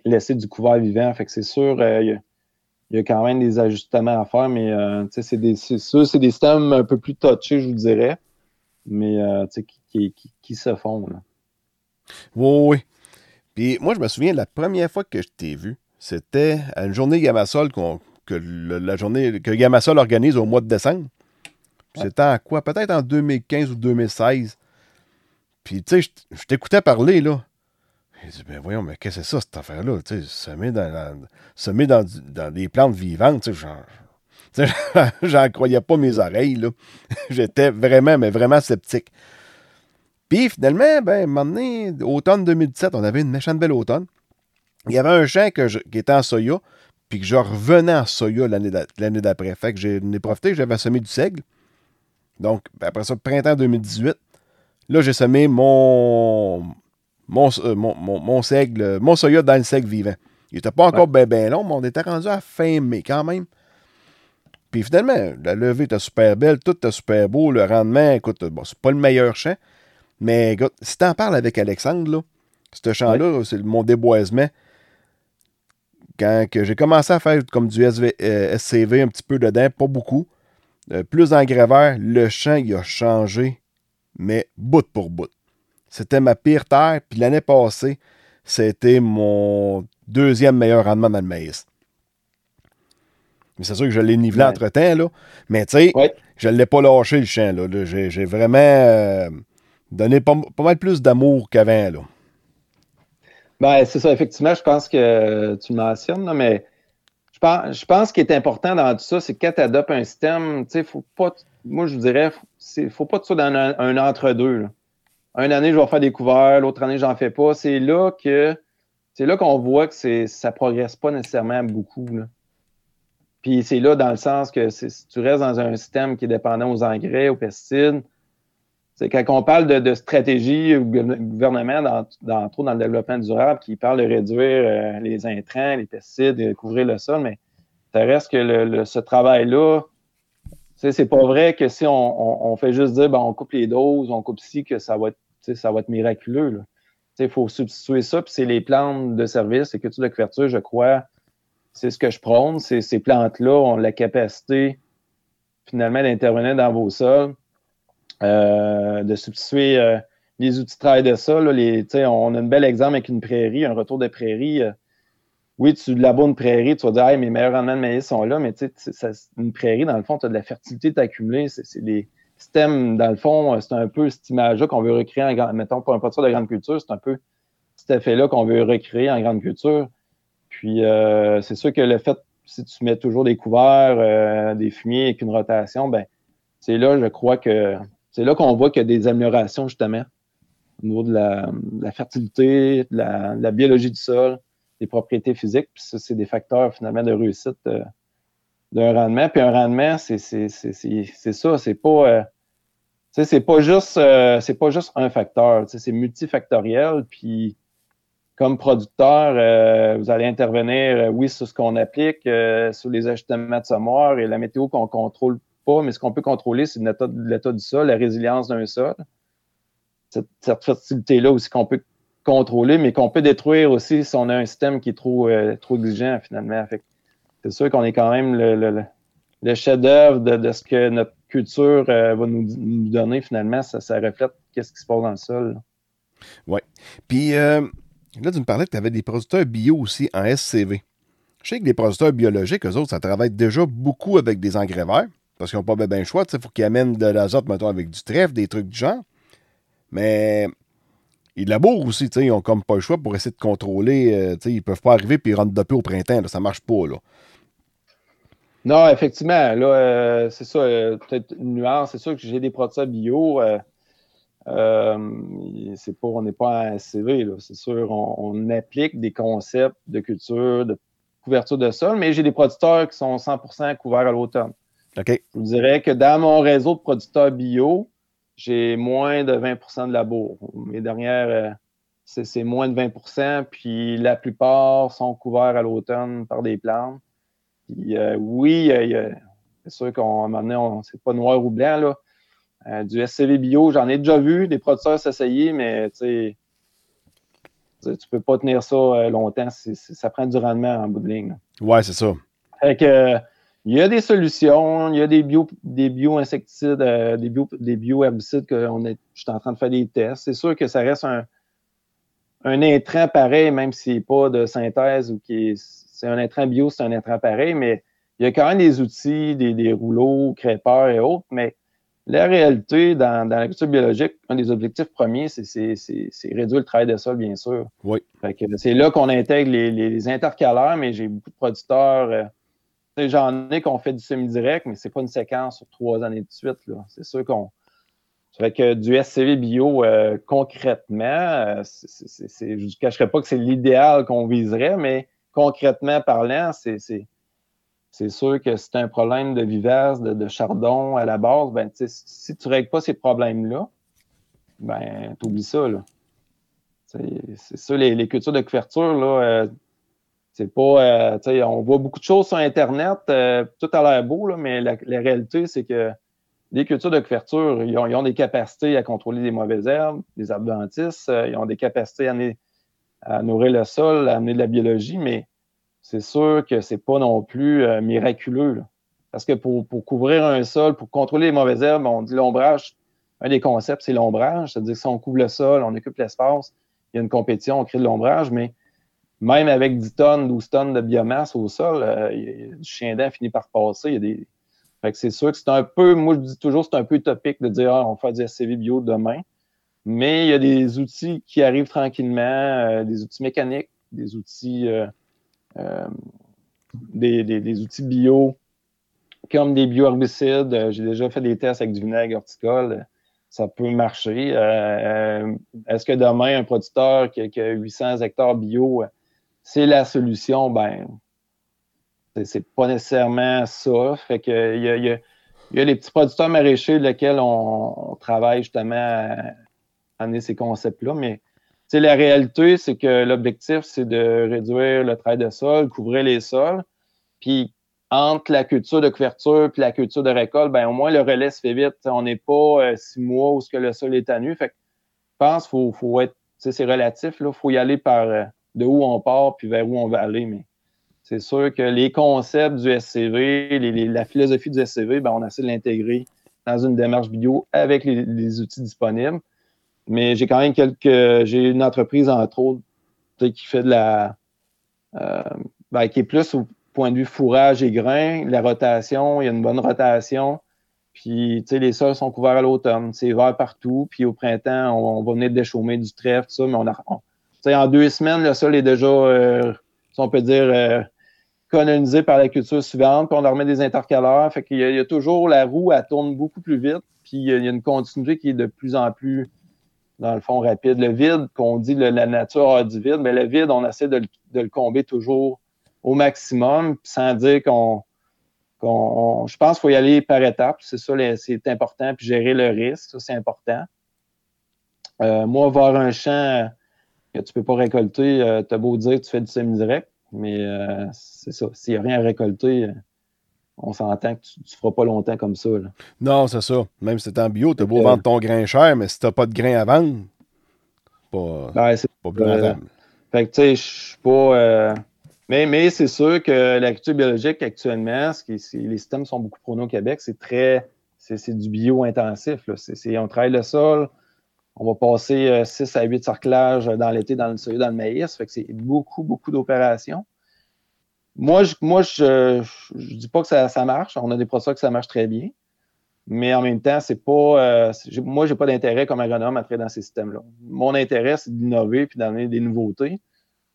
laisser du couvert vivant. Fait que c'est sûr, euh, il y, a quand même des ajustements à faire, mais c'est sûr, c'est des systèmes un peu plus touchés, je vous dirais, mais qui, qui, se font. Là. Oui, oui. Puis moi, je me souviens, la première fois que je t'ai vu, c'était à une journée Gamasol que la journée que Gamasol organise au mois de décembre. C'était en quoi? Peut-être en 2015 ou 2016. Puis, tu sais, je, t'écoutais parler, là. J'ai dit, ben voyons, mais qu'est-ce que c'est ça, cette affaire-là? Tu sais, semer dans, semer dans, dans des plantes vivantes, tu sais, j'en croyais pas mes oreilles. J'étais vraiment, mais vraiment sceptique. Puis, finalement, ben, à un moment donné, automne 2017, on avait une méchante belle automne. Il y avait un champ que qui était en soya, puis que je revenais en soya l'année d'après. Fait que j'ai profité, j'avais semé du seigle. Donc, ben, après ça, printemps 2018, Là, j'ai semé mon, mon, euh, mon, mon, seigle, mon soya dans le seigle vivant. Il n'était pas encore bien ben long, mais on était rendu à fin mai quand même. Puis finalement, la levée était super belle, tout était super beau, le rendement, écoute, bon, c'est pas le meilleur champ, mais écoute, si t'en parles avec Alexandre, là, ce champ-là, c'est mon déboisement. Quand j'ai commencé à faire comme du SCV euh, un petit peu dedans, pas beaucoup, euh, plus d'engrais le champ, il a changé mais bout pour bout. C'était ma pire terre, puis l'année passée, c'était mon deuxième meilleur rendement dans le maïs. Mais c'est sûr que je l'ai nivelé entre-temps, là. Mais tu sais, je ne l'ai pas lâché, le champ, là. J'ai vraiment euh, donné pas, mal plus d'amour qu'avant, là. Ben, c'est ça, effectivement, je pense que tu le mentionnes, mais je pense, je pense qu'il est important dans tout ça, c'est que quand tu adoptes un système, tu sais, faut pas moi, je dirais, il ne faut pas tout ça dans un, entre-deux. Une année, je vais faire des couverts, l'autre année, j'en fais pas. C'est là que c'est là qu'on voit que ça ne progresse pas nécessairement beaucoup. Puis c'est là dans le sens que si tu restes dans un système qui est dépendant aux engrais, aux pesticides, c'est quand on parle de, stratégie au gouvernement, dans, dans, dans le développement durable, qui parle de réduire euh, les intrants, les pesticides, de couvrir le sol, mais ça reste que ce travail-là, c'est pas vrai que si on, fait juste dire ben, on coupe les doses, on coupe ci, que ça va être, ça va être miraculeux. Il faut substituer ça, puis c'est les plantes de service, que tu de couverture, je crois, c'est ce que je prône. Ces, plantes-là ont la capacité finalement d'intervenir dans vos sols, euh, de substituer euh, les outils de travail de sol. on a un bel exemple avec une prairie, un retour de prairie. Euh, oui, tu laboures une prairie, tu vas dire, hey, mes meilleurs rendements de maïs sont là, mais une prairie, dans le fond, tu as de la fertilité accumulée. C'est des systèmes, dans le fond, c'est un peu cette image-là qu'on veut recréer, en, mettons, pour un producteur de grande culture, c'est un peu cet effet-là qu'on veut recréer en grande culture. Puis, euh, c'est sûr que le fait, si tu mets toujours des couverts, euh, des fumiers avec une rotation, ben, c'est là, je crois que c'est là qu'on voit qu'il y a des améliorations, justement, au niveau de la, fertilité, de la biologie du sol des propriétés physiques. Puis ça, c'est des facteurs finalement de réussite euh, d'un rendement. Puis un rendement, c'est ça, c'est pas. C'est pas juste c'est pas juste un facteur, c'est multifactoriel. Puis comme producteur, euh, vous allez intervenir, oui, sur ce qu'on applique, sur les ajustements de semoir et la météo qu'on contrôle pas, mais ce qu'on peut contrôler, c'est l'état du sol, la résilience d'un sol. Cette, fertilité-là aussi qu'on peut contrôler, mais qu'on peut détruire aussi si on a un système qui est trop, exigeant finalement. C'est sûr qu'on est quand même le, chef-d'œuvre de, ce que notre culture euh, va nous, donner finalement. Ça, reflète qu'est-ce qui se passe dans le sol. Oui. Puis euh, là, tu me parlais que tu avais des producteurs bio aussi en SCV. Je sais que les producteurs biologiques, eux autres, ça travaille déjà beaucoup avec des engrais verts parce qu'ils n'ont pas bien le choix. Il faut qu'ils amènent de l'azote, mettons, avec du trèfle, des trucs du genre. Mais ils labourent aussi, ils n'ont comme pas le choix pour essayer de contrôler. Euh, ils ne peuvent pas arriver et rentrer de peu au printemps. ça ne marche pas. Là. Non, effectivement, là, euh, c'est ça, euh, peut-être une nuance. C'est sûr que j'ai des produits bio. Euh, c'est pas, on n'est pas en SCV, c'est sûr, on, applique des concepts de culture, de couverture de sol, mais j'ai des producteurs qui sont 100% couverts à l'automne. Je vous dirais que dans mon réseau de producteurs bio, j'ai moins de 20% de labour. Mes dernières, c'est moins de 20% puis la plupart sont couverts à l'automne par des plantes. Euh, oui, c'est sûr qu'à un moment donné, c'est pas noir ou blanc. Là. Euh, du SCV bio, j'en ai déjà vu des producteurs s'essayer, mais tu tu peux pas tenir ça euh, longtemps. ça prend du rendement en bout de ligne. Oui, c'est ça. il y a des solutions, il y a des bio, des bio-insecticides, des bio, des bio-herbicides que est, je suis en train de faire des tests. C'est sûr que ça reste un, un intrant pareil, même s'il n'est pas de synthèse ou qui est c'est un intrant bio, c'est un intrant pareil, mais il y a quand même des outils, des, rouleaux, crêpeurs et autres, mais la réalité, dans, dans l'agriculture biologique, un des objectifs premiers, c'est réduire le travail de sol, bien sûr. Oui. C'est là qu'on intègre les, intercalaires, mais j'ai beaucoup de producteurs. Euh, j'en ai qu'on fait du semi-direct, mais c'est pas une séquence sur trois années de suite. C'est sûr qu'on. Fait que du SCV bio, euh, concrètement, euh, je ne cacherai pas que c'est l'idéal qu'on viserait, mais concrètement parlant, c'est sûr que c'est un problème de vivace, de, chardon à la base. Ben, si tu ne règles pas ces problèmes-là, ben, tu oublies ça. C'est ça, les, cultures de couverture, là, euh, c'est pas. Euh, on voit beaucoup de choses sur Internet, euh, tout a l'air beau, là, mais la, réalité, c'est que les cultures de couverture, ils ont, des capacités à contrôler les mauvaises herbes, les adventices, ils ont des capacités à, à nourrir le sol, à amener de la biologie, mais c'est sûr que c'est pas non plus euh, miraculeux. Parce que pour, couvrir un sol, pour contrôler les mauvaises herbes, on dit l'ombrage. Un des concepts, c'est l'ombrage. C'est-à-dire que si on couvre le sol, on occupe l'espace, il y a une compétition, on crée de l'ombrage, mais même avec 10 tonnes, 12 tonnes de biomasse au sol, euh, du chien d'air finit par passer. Il y a des... Fait que c'est sûr que c'est un peu, moi je dis toujours, c'est un peu utopique de dire ah, on faire du SCV bio demain. Mais il y a des outils qui arrivent tranquillement, euh, des outils mécaniques, des outils, euh, euh, des, outils bio, comme des bioherbicides. J'ai déjà fait des tests avec du vinaigre horticole. Ça peut marcher. Est-ce que demain, un producteur qui a, 800 hectares bio, c'est la solution? Ben, c'est pas nécessairement ça. Fait que il y a, les petits producteurs maraîchers lesquels on, on travaille justement amener ces concepts-là. Mais la réalité, c'est que l'objectif, c'est de réduire le travail de sol, couvrir les sols. Puis entre la culture de couverture et la culture de récolte, ben au moins le relais se fait vite. on n'est pas euh, six mois où ce que le sol est à nu. Fait que je pense qu'il faut, être, c'est relatif. Il faut y aller par euh, de où on part puis vers où on va aller. Mais c'est sûr que les concepts du SCV, la philosophie du SCV, ben, on essaie de l'intégrer dans une démarche vidéo avec les outils disponibles. Mais j'ai quand même quelques. J'ai une entreprise, entre autres, qui fait de la. Euh, ben, qui est plus au point de vue fourrage et grain, la rotation, il y a une bonne rotation. Puis, tu sais, les sols sont couverts à l'automne. C'est vert partout. Puis, au printemps, on, va venir déchaumer du trèfle, tout ça. Mais on a, sais, en deux semaines, le sol est déjà, euh, si on peut dire, euh, colonisé par la culture suivante. Puis, on leur met des intercalaires. Fait qu'il y, a toujours la roue, elle tourne beaucoup plus vite. Puis, il y a une continuité qui est de plus en plus dans le fond rapide. Le vide, qu'on dit la nature a du vide, mais le vide, on essaie de, le combler toujours au maximum, sans dire qu'on je pense qu'il faut y aller par étapes. C'est ça, c'est important. Puis gérer le risque, ça, c'est important. Euh, moi, voir un champ que tu ne peux pas récolter, euh, tu as beau dire que tu fais du semi-direct, mais euh, c'est ça. S'il n'y a rien à récolter, on s'entend que tu ne feras pas longtemps comme ça. Non, c'est ça. Même si c'est en bio, tu as beau vendre ton grain cher, mais si tu n'as pas de grain à vendre, pas, ben, pas plus rentable. Fait que, tu sais, je suis pas. Mais, mais c'est sûr que l'agriculture biologique actuellement, ce qui, les systèmes sont beaucoup prônés au Québec, c'est très. C'est du bio-intensif. On travaille le sol, on va passer 6 euh, à 8 cerclages dans l'été dans le soya, dans le maïs. Fait que c'est beaucoup, beaucoup d'opérations. Moi, je, moi, je, je, dis pas que ça, marche. On a des produits que ça marche très bien. Mais en même temps, c'est pas. Euh, moi, pas d'intérêt comme agronome à travailler dans ces systèmes-là. Mon intérêt, c'est d'innover puis d'amener des nouveautés.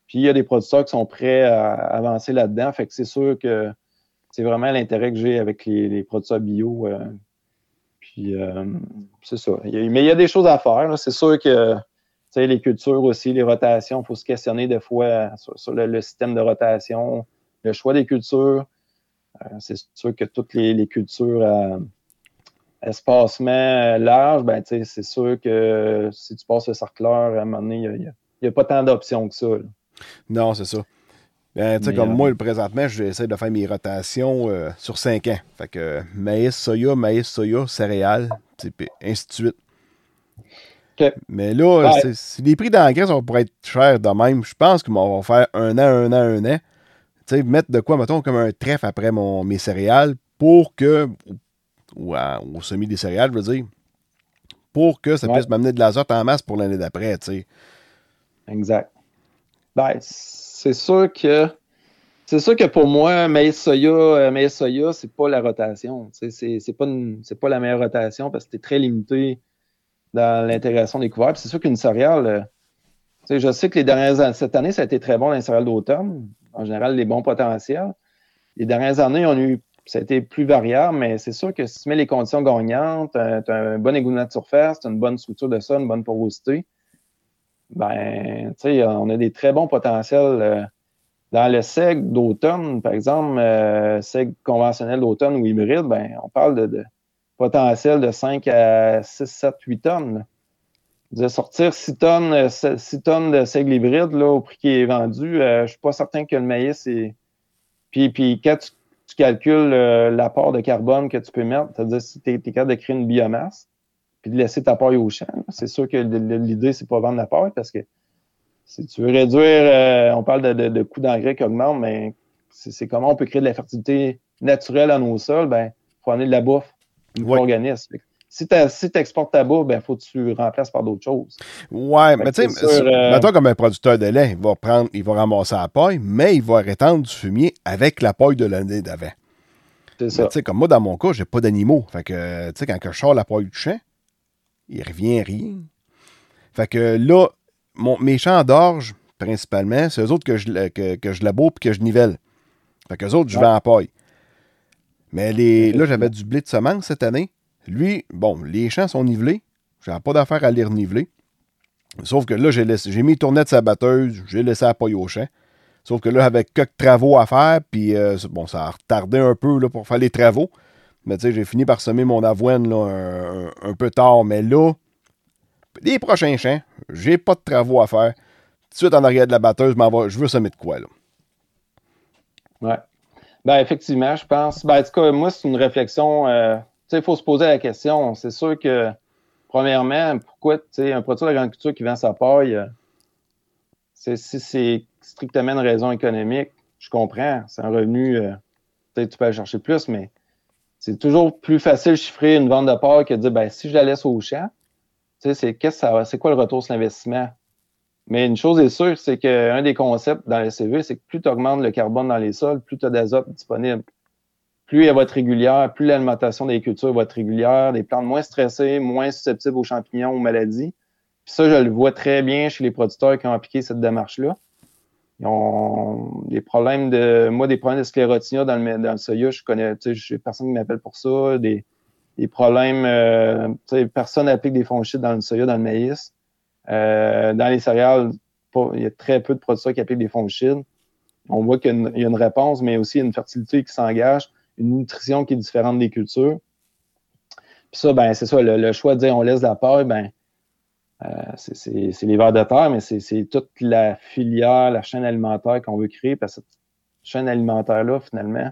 Puis il y a des producteurs qui sont prêts à avancer là-dedans. Fait que c'est sûr que c'est vraiment l'intérêt que j'ai avec les, les producteurs bio. Euh, puis euh, c'est ça. mais il y a des choses à faire. C'est sûr que les cultures aussi, les rotations, il faut se questionner des fois sur, le, système de rotation, le choix des cultures. Euh, c'est sûr que toutes les, cultures à espacement large, ben, c'est sûr que si tu passes le cercleur, à un moment donné, il n'y a, pas tant d'options que ça. Non, c'est ça. Ben, tu sais, comme euh, moi, présentement, j'essaie de faire mes rotations euh, sur 5 ans. Fait que maïs, soya, maïs, soya, céréales, ainsi de suite. Mais là, si les prix d'engrais sont pour être chers de même, je pense qu'on va faire un an, un an, un an. Tu sais, mettre de quoi, mettons, comme un trèfle après mon, mes céréales pour que, ou au semis des céréales, je veux dire, pour que ça puisse m'amener de l'azote en masse pour l'année d'après, tu sais. Exact. Ben, c'est sûr que c'est sûr que pour moi, maïs soya, euh, maïs soya, c'est pas la rotation. C'est pas, pas la meilleure rotation parce que c'est très limité dans l'intégration des couverts. C'est sûr qu'une céréale, euh, je sais que les dernières cette année, ça a été très bon dans les céréales d'automne. En général, les bons potentiels. Les dernières années, on eu, ça a été plus variable, mais c'est sûr que si tu mets les conditions gagnantes, tu as, un bon égoulement de surface, tu as une bonne structure de sol, une bonne porosité, ben, tu sais, on a des très bons potentiels. Euh, dans le seg d'automne, par exemple, euh, seg conventionnel d'automne ou hybride, ben, on parle de, potentiel de 5 à 6, 7, 8 tonnes. De sortir 6 tonnes, 6 euh, tonnes de seigle hybride là, au prix qui est vendu, je ne suis pas certain que le maïs est. Puis, puis quand tu, calcules l'apport de carbone que tu peux mettre, c'est-à-dire si tu es, capable de créer une biomasse, puis de laisser ta paille au champ. C'est sûr que l'idée, c'est pas vendre la paille parce que si tu veux réduire, euh, on parle de, de, coûts d'engrais qui augmentent, mais c'est comment on peut créer de la fertilité naturelle à nos sols, ben, faut amener de la bouffe, du organisme. Si tu exportes ta bouffe, ben, faut que tu remplaces par d'autres choses. Ouais, mais tu sais, euh... comme un producteur de lait, il va prendre, il va ramasser la paille, mais il va rétendre du fumier avec la paille de l'année d'avant. C'est ça. Comme moi, dans mon cas, j'ai pas d'animaux. Fait que, tu sais, quand je sors la paille du champ, il revient rien. Fait que là, mes champs d'orge, principalement, c'est eux autres que je, que, je laboure et que je nivelle. Fait que eux autres, je vais en paille. Mais les, là, j'avais du blé de semence cette année. Lui, bon, les champs sont nivelés. J'avais pas d'affaire à les reniveler. Sauf que là, j'ai, j'ai mis tournette de sa batteuse, j'ai laissé la paille au champ. Sauf que là, avec quelques travaux à faire, puis euh, bon, ça a retardé un peu là, pour faire les travaux. Mais tu sais, j'ai fini par semer mon avoine un, peu tard. Mais là, les prochains champs, j'ai pas de travaux à faire. Tout de suite en arrière de la batteuse, je veux semer de quoi, là. Ouais. Ben, effectivement, je pense. Ben, en tout cas, moi, c'est une réflexion. Euh, il faut se poser la question. C'est sûr que, premièrement, pourquoi, un produit d'agriculture qui vend sa paille, euh, si c'est strictement une raison économique, je comprends. C'est un revenu, euh, peut-être tu peux aller chercher plus, mais c'est toujours plus facile de chiffrer une vente de part que de dire ben, si je la laisse au champ, c'est c'est quoi le retour sur l'investissement? Mais une chose est sûre, c'est qu'un des concepts dans le CV, c'est que plus tu augmentes le carbone dans les sols, plus tu as d'azote disponible. Plus elle va être régulière, plus l'alimentation des cultures va être régulière, des plantes moins stressées, moins susceptibles aux champignons, aux maladies. Puis ça, je le vois très bien chez les producteurs qui ont appliqué cette démarche-là. Ils ont des problèmes de. Moi, des problèmes de sclérotinia dans le, dans le soya, je connais, tu sais, personne qui m'appelle pour ça. Des, des problèmes, euh, tu sais, personne n'applique des fongiциdes dans le soya, dans le maïs. Euh, dans les céréales, il y a très peu de producteurs qui appliquent des fongicides. On voit qu'il y, a une réponse, mais aussi une fertilité qui s'engage. Nutrition qui est différente des cultures. Puis ça, ben, c'est ça, le, choix de dire on laisse la paille, ben, euh, c'est les vers de terre, mais c'est toute la filière, la chaîne alimentaire qu'on veut créer, parce que cette chaîne alimentaire-là, finalement,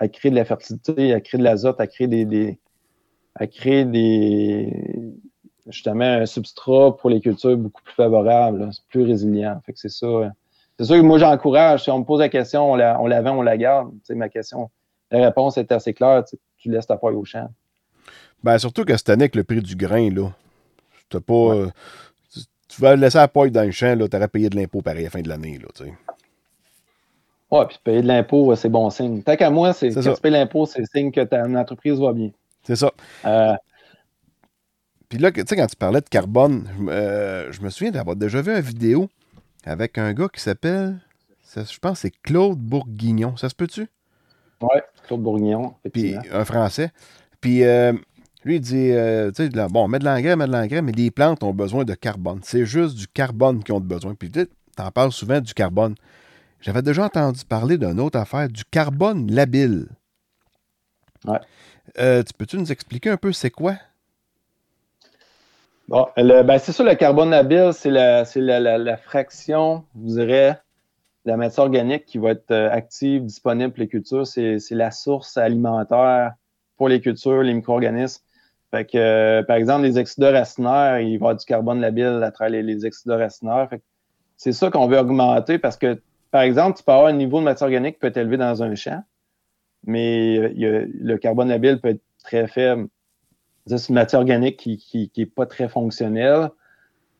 elle crée de la fertilité, elle crée de l'azote, elle crée des, des, justement un substrat pour les cultures beaucoup plus favorable, plus résilient. Fait que c'est ça. Euh, c'est sûr que moi j'encourage. Si on me pose la question, on la, on la vend, on la garde. ma question, la réponse est assez claire. Tu laisses ta paille au champ. Ben, surtout que cette année, avec le prix du grain, là, t'as pas. Euh, tu vas laisser la paille dans le champ, tu aurais payé de l'impôt pareil à la fin de l'année. Là, tu Ouais, puis payer de l'impôt, c'est bon signe. Tant qu'à moi, c'est quand tu payes l'impôt, c'est signe que ta entreprise va bien. C'est ça. Euh, puis là, tu sais, quand tu parlais de carbone, euh, je me souviens d'avoir déjà vu une vidéo avec un gars qui s'appelle, je pense, c'est Claude Bourguignon. Ça se peut-tu? Oui, Claude Bourguignon. Puis un Français. Puis euh, lui, il dit, tu sais, bon, met de l'engrais, met de l'engrais, mais les plantes ont besoin de carbone. C'est juste du carbone qu'ils ont besoin. Puis tu en parles souvent du carbone. J'avais déjà entendu parler d'une autre affaire, du carbone labile. Ouais. tu peux-tu nous expliquer un peu c'est quoi? Bon, ben c'est ça, le carbone labile, c'est la, la, fraction, je dirais, la matière organique qui va être euh, active, disponible pour les cultures. C'est la source alimentaire pour les cultures, les micro-organismes. Fait que, euh, par exemple, les exsudats racinaires, il va y avoir du carbone labile à travers les, les racinaires. c'est ça qu'on veut augmenter parce que, par exemple, tu peux avoir un niveau de matière organique qui peut être élevé dans un champ, mais euh, le carbone labile peut être très faible c'est une matière organique qui n'est pas très fonctionnelle,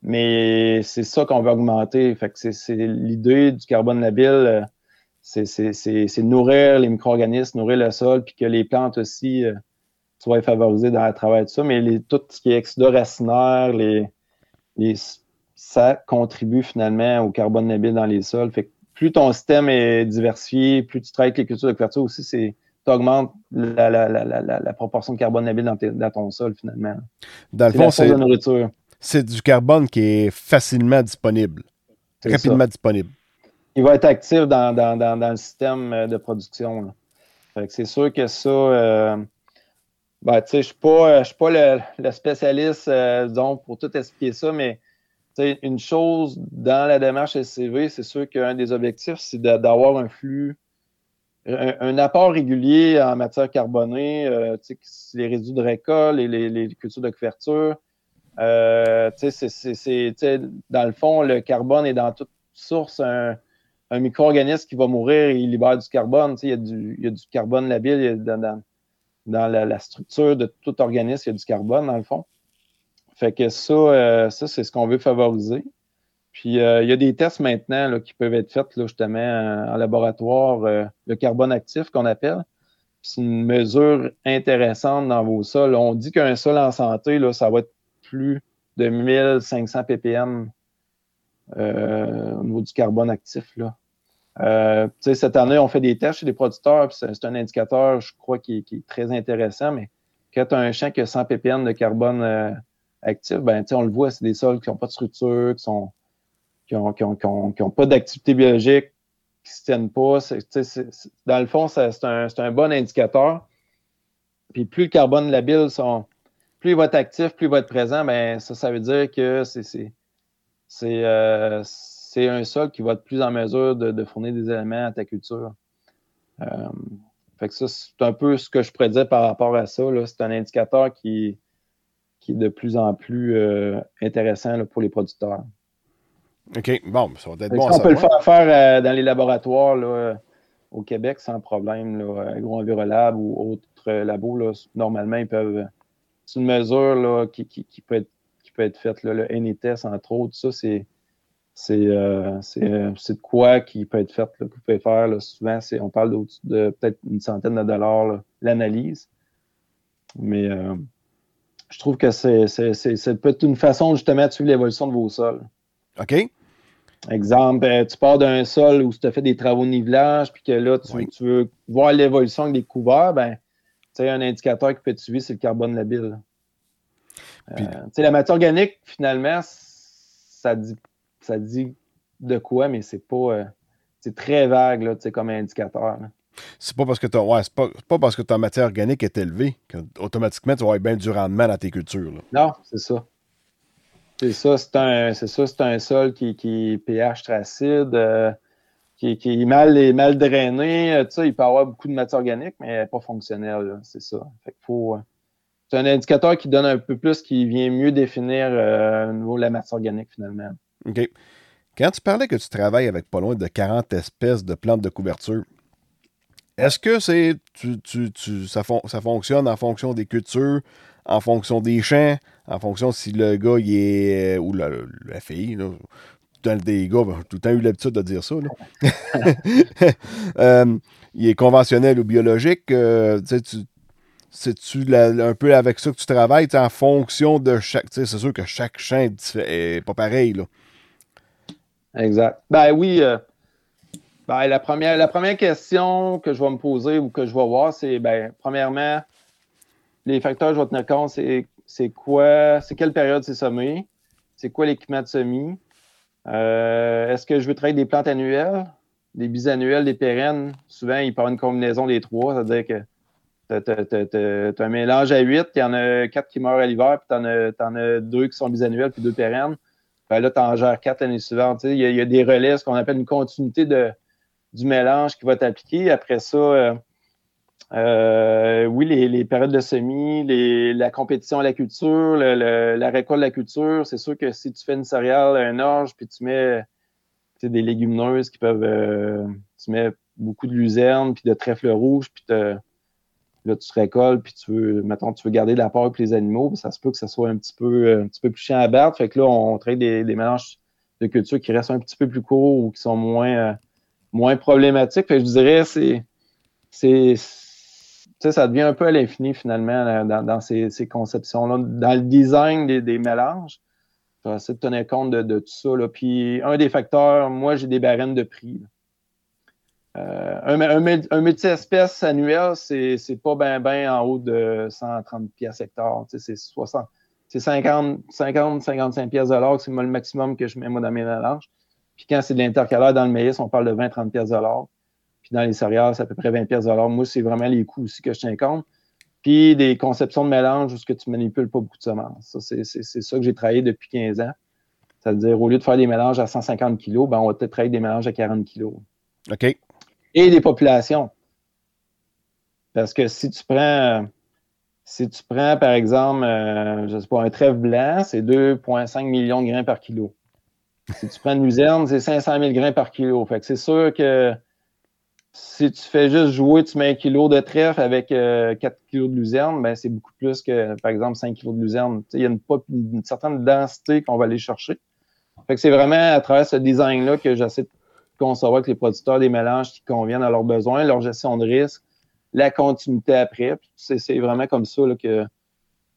mais c'est ça qu'on veut augmenter. Fait que c'est l'idée du carbone labile, euh, c'est nourrir les micro-organismes, nourrir le sol, puis que les plantes aussi euh, soient favorisées dans le travail de ça. Mais les, tout ce qui est racinaire, les, ça contribue finalement au carbone labile dans les sols. Fait que plus ton système est diversifié, plus tu travailles avec les cultures de couverture aussi, c'est tu augmentes la, la, la, la, proportion de carbone labile dans, dans ton sol, finalement. Dans le fond, c'est du carbone qui est facilement disponible, rapidement disponible. Il va être actif dans, dans, dans, dans le système euh, de production. C'est sûr que ça, euh, ben, je ne suis pas, pas le, le spécialiste euh, donc, pour tout expliquer ça, mais une chose dans la démarche SCV, c'est sûr qu'un des objectifs, c'est d'avoir un flux un, apport régulier en matière carbonée, euh, les résidus de récolte, les, les, cultures de couverture. Euh, dans le fond, le carbone est dans toute source un, micro-organisme qui va mourir il libère du carbone. Il y, a du, y a du carbone labile dans, dans, la, structure de tout organisme, il y a du carbone dans le fond. Fait que ça, euh, ça c'est ce qu'on veut favoriser. Puis euh, il y a des tests maintenant qui peuvent être faits justement en, laboratoire, le carbone actif qu'on appelle. C'est une mesure intéressante dans vos sols. On dit qu'un sol en santé, là, ça va être plus de 1500 ppm euh, au niveau du carbone actif. Là. cette année, on fait des tests chez les producteurs, c'est un indicateur, je crois, qui, est très intéressant, mais quand tu as un champ qui a 100 ppm de carbone actif, ben, on le voit, c'est des sols qui n'ont pas de structure, qui qui n'ont pas d'activité biologique, qui ne se tiennent pas. dans le fond, c'est un, bon indicateur. Puis plus le carbone labile sont, plus il va être actif, plus il va être présent, ben ça, ça veut dire que c'est euh, un sol qui va être plus en mesure de, fournir des éléments à ta culture. Euh, fait que ça, c'est un peu ce que je pourrais dire par rapport à ça. C'est un indicateur qui, qui est de plus en plus euh, intéressant pour les producteurs. OK, bon, ça va être bon. on peut le faire, faire dans les laboratoires là, au Québec sans problème, là, AgroEnvirolab ou autres labos. Là, normalement, ils peuvent. C'est une mesure là, qui, qui, qui, peut être, qui peut être faite. Là, le NETS, entre autres, ça, c'est. C'est euh, euh, de quoi qui peut être fait, là, que vous pouvez faire. Là, souvent, on parle de, de peut-être une centaine de dollars l'analyse. Mais euh, je trouve que c'est peut être une façon justement de suivre l'évolution de vos sols. OK. Exemple, tu pars d'un sol où tu as fait des travaux de nivelage, puis que là, tu, veux voir l'évolution des couverts, ben, sais, un indicateur qui peut être suivi, c'est le carbone labile. Euh, la matière organique, finalement, ça dit, ça dit de quoi, mais c'est pas. Euh, c'est très vague là, comme indicateur. C'est pas parce que ouais, pas, pas, parce que ta matière organique est élevée qu'automatiquement tu vas avoir bien du rendement dans tes cultures. Non, c'est ça. C'est ça, c'est un, c'est un sol qui, qui est pH très acide, euh, qui, est mal, drainé. Euh, il peut avoir beaucoup de matière organique, mais pas fonctionnelle. C'est ça. faut, euh, c'est un indicateur qui donne un peu plus, qui vient mieux définir au niveau de la matière organique finalement. OK. Quand tu parlais que tu travailles avec pas loin de 40 espèces de plantes de couverture, est-ce que c'est tu, tu, tu, ça, fonctionne en fonction des cultures, en fonction des champs, en fonction si le gars est ou la, la fille, là, temps des gars, tout le temps eu l'habitude de dire ça. euh, il est conventionnel ou biologique. Euh, tu c'est-tu un peu avec ça que tu travailles en fonction de chaque. C'est sûr que chaque champ est pas pareil. Exact. Ben oui. Euh, ben, la, première, la première question que je vais me poser ou que je vais voir, c'est ben, premièrement, les facteurs que je vais tenir compte, c'est, c'est quoi, c'est quelle période c'est semé, c'est quoi l'équipement de semis, euh, est-ce que je veux travailler des plantes annuelles, des bisannuelles, des pérennes? Souvent, il peut une combinaison des trois, c'est-à-dire que tu as, un mélange à huit, il y en a quatre qui meurent à l'hiver, puis tu en, as deux qui sont bisannuelles, puis deux pérennes. Ben là, tu en gères quatre l'année suivante. Il y, a des relais, ce qu'on appelle une continuité de, du mélange qui va t'appliquer. Après ça, euh, euh, oui, les, périodes de semis, la compétition à la culture, la récolte de la culture, c'est sûr que si tu fais une céréale, un orge, puis tu mets des légumineuses qui peuvent. Euh, tu mets beaucoup de luzerne, puis de trèfle rouge, puis là, tu récoltes, puis tu veux, mettons, tu veux garder de la part avec les animaux, ça se peut que ça soit un petit peu, un petit peu plus chiant à battre. Fait que là, on, traite des, mélanges de culture qui restent un petit peu plus courts ou qui sont moins moins problématique. je dirais, c'est, ça devient un peu à l'infini finalement dans, ces, conceptions-là. Dans le design des, mélanges, je vais essayer de tenir compte de, tout ça. Puis un des facteurs, moi, j'ai des barèmes de prix. Euh, un, un, multi-espèce annuel, c'est, pas bien ben en haut de 130 pièces hectares. C'est 60. C'est 50, 50, 55 pièces de l'or, c'est le maximum que je mets moi dans mes mélanges. Puis quand c'est de l'intercalaire dans le maïs, on parle de 20-30 pièces de l'or. Puis dans les céréales, c'est à peu près 20 pièces. Moi, c'est vraiment les coûts aussi que je tiens compte. Puis des conceptions de mélange où ce que tu manipules pas beaucoup de semences. Ça, c'est, ça que j'ai travaillé depuis 15 ans. C'est-à-dire, au lieu de faire des mélanges à 150 kg, ben, on va peut-être travailler des mélanges à 40 kg. OK. Et des populations. Parce que si tu prends, si tu prends, par exemple, euh, je sais pas, un trèfle blanc, c'est 2,5 millions de grains par kilo. Si tu prends une luzerne, c'est 500 000 grains par kilo. Fait que c'est sûr que si tu fais juste jouer, tu mets un kilo de trèfle avec 4 euh, kilos de luzerne, ben c'est beaucoup plus que, par exemple, 5 kilos de luzerne. Il y a une, une, certaine densité qu'on va aller chercher. Fait que c'est vraiment à travers ce design-là que j'essaie de concevoir avec les producteurs des mélanges qui conviennent à leurs besoins, leur gestion de risque, la continuité après. C'est vraiment comme ça là, que,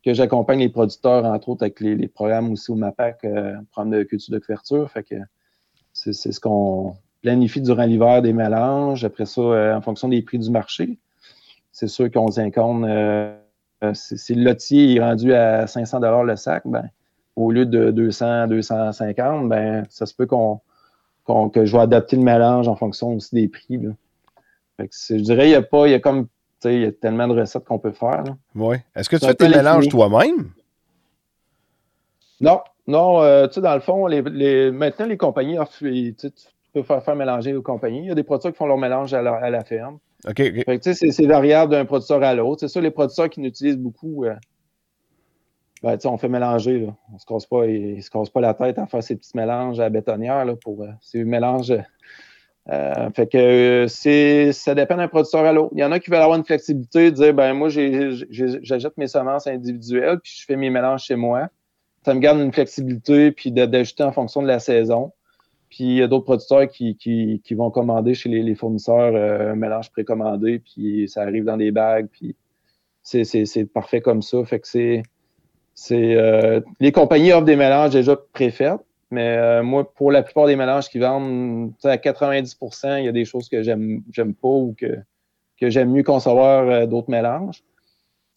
que j'accompagne les producteurs, entre autres, avec les, programmes aussi au MAPAC, euh, programme de culture de couverture. Fait que c'est ce qu'on planifie durant l'hiver des mélanges. Après ça, euh, en fonction des prix du marché, c'est sûr qu'on compte. Euh, euh, si le lotier est rendu à 500 le sac, ben, au lieu de 200, 250, ben, ça se peut qu'on que je vais adapter le mélange en fonction aussi des prix. Fait que je dirais, il n'y a pas, il y a comme il y a tellement de recettes qu'on peut faire. Oui. Est-ce que tu fais tes mélanges toi-même? Non. Non, euh, tu sais, dans le fond, les, maintenant, les compagnies tu peux faire, faire mélanger aux compagnies. Il y a des producteurs qui font leur mélange à la, ferme. OK. C'est variable d'un producteur à l'autre. C'est ça, les producteurs qui n'utilisent beaucoup. Euh, ben, on fait mélanger. Là. On se casse pas, ils, se casse pas la tête à faire ces petits mélanges à bétonnière là, pour euh, ces mélanges euh, fait que c'est ça dépend d'un producteur à l'autre. Il y en a qui veulent avoir une flexibilité, dire ben moi j'achète mes semences individuelles puis je fais mes mélanges chez moi. Ça me garde une flexibilité puis d'ajuster en fonction de la saison. Puis il y a d'autres producteurs qui, qui, qui, vont commander chez les, fournisseurs euh, un mélange précommandé puis ça arrive dans des bagues puis c'est parfait comme ça. Fait que c'est euh, les compagnies offrent des mélanges déjà préfaits mais euh, moi, pour la plupart des mélanges qui vendent, à 90% il y a des choses que j'aime pas ou que, que j'aime mieux concevoir d'autres mélanges.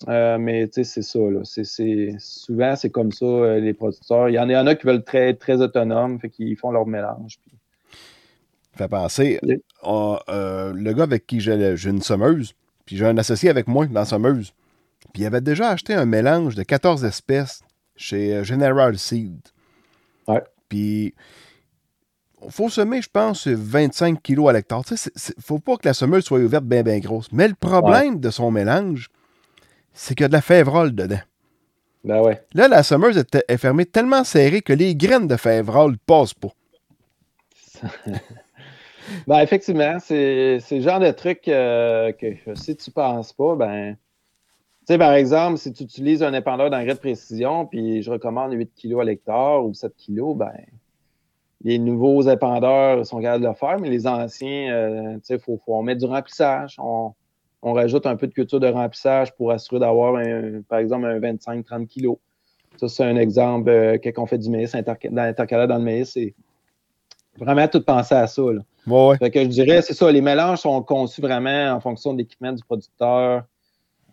Euh, mais c'est ça. Là. Souvent, c'est comme ça, les producteurs. Il y en a, y en a qui veulent très, très autonomes, fait qu'ils font leur mélange. fait penser. Euh, le gars avec qui j'ai une sommeuse, puis j'ai un associé avec moi dans la sommeuse, puis il avait déjà acheté un mélange de 14 espèces chez euh, General Seed. Ouais. Puis il faut semer, je pense, 25 kilos à l'hectare. Il ne faut pas que la semeuse soit ouverte bien, bien grosse. Mais le problème de son mélange, c'est qu'il y a de la févrole dedans. Ben ouais. Là, la semeuse est, fermée tellement serrée que les graines de févrole ne passent pas. ben, effectivement, c'est le genre de truc euh, que si tu ne penses pas, ben. Tu sais, par exemple, si tu utilises un épandeur d'engrais de précision, puis je recommande 8 kg à l'hectare ou 7 kg, ben, les nouveaux épandeurs sont capables de le faire, mais les anciens, euh, tu sais, il faut, faut, mettre du remplissage. On, on, rajoute un peu de culture de remplissage pour assurer d'avoir, par exemple, un 25-30 kg. Ça, c'est un exemple. Euh, quand on fait du maïs intercalaire dans le maïs, c'est vraiment tout penser à ça. Là. Ouais, Fait que je dirais, c'est ça, les mélanges sont conçus vraiment en fonction de l'équipement du producteur.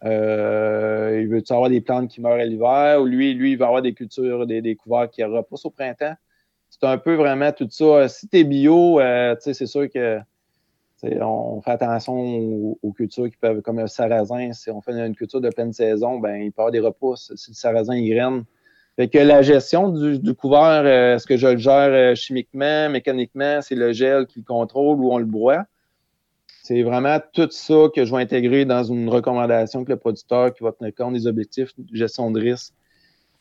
Euh, il veut-tu avoir des plantes qui meurent à l'hiver ou lui, lui, il va avoir des cultures, des, des couverts qui repoussent au printemps? C'est un peu vraiment tout ça. Si tu es bio, euh, c'est sûr que on fait attention aux, cultures qui peuvent, comme le sarrasin, si on fait une culture de pleine saison, ben, il peut y avoir des repousses si le sarrasin il graine. Fait que la gestion du, couvert, euh, est-ce que je le gère euh, chimiquement, mécaniquement, c'est le gel qui le contrôle ou on le broie? C'est vraiment tout ça que je vais intégrer dans une recommandation que le producteur qui va tenir compte des objectifs de gestion de risque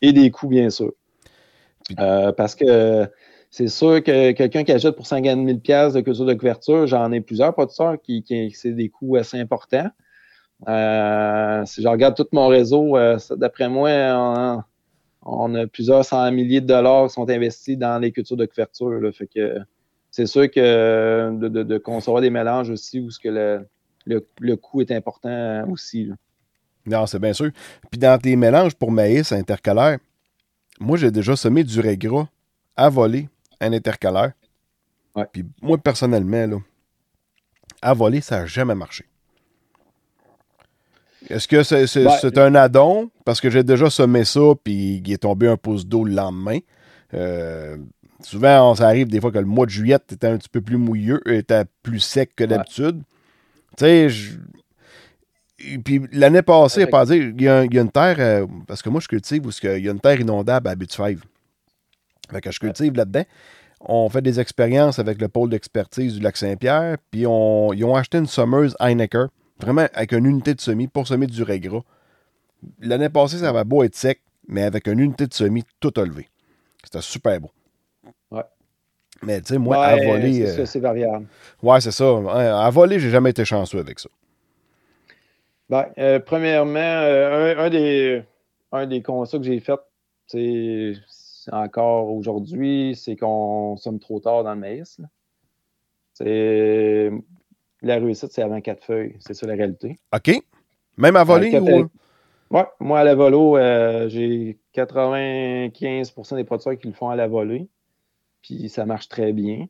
et des coûts, bien sûr. Euh, parce que c'est sûr que quelqu'un qui achète pour 50 000 de culture de couverture, j'en ai plusieurs producteurs qui, qui c'est des coûts assez importants. Euh, si je regarde tout mon réseau, euh, d'après moi, on, a plusieurs cent milliers de dollars qui sont investis dans les cultures de couverture. Fait que c'est sûr que de, concevoir des mélanges aussi où ce que le, le, coût est important aussi. Non, c'est bien sûr. Puis dans tes mélanges pour maïs intercalaire, moi, j'ai déjà semé du gras à voler un intercalaire. Puis moi, personnellement, là, à voler, ça n'a jamais marché. Est-ce que c'est ben, un addon? Parce que j'ai déjà semé ça, puis il est tombé un pouce d'eau le lendemain. Euh, souvent, ça arrive des fois que le mois de juillet était un petit peu plus mouilleux, était plus sec que d'habitude. Tu sais, puis l'année passée, il y, a, une terre, euh, parce que moi je cultive où il y a une terre inondable à Butfave. Fait que je cultive là-dedans. On fait des expériences avec le pôle d'expertise du lac Saint-Pierre, puis on, ils ont acheté une sommeuse Heinecker, vraiment avec une unité de semis pour semer du régras. L'année passée, ça va beau être sec, mais avec une unité de semis tout élevé. C'était super beau. Ouais. Mais tu sais, moi, à voler. C'est euh, c'est variable. Ouais, c'est ça. À voler, j'ai jamais été chanceux avec ça. Ben, euh, premièrement, euh, un, des, un des constats que j'ai fait, c'est encore aujourd'hui, c'est qu'on somme trop tard dans le maïs. C'est la réussite, c'est avant quatre feuilles. C'est ça la réalité. OK. Même à voler ou... Oui, moi à la volo, euh, j'ai 95% des producteurs qui le font à la volée. Puis ça marche très bien.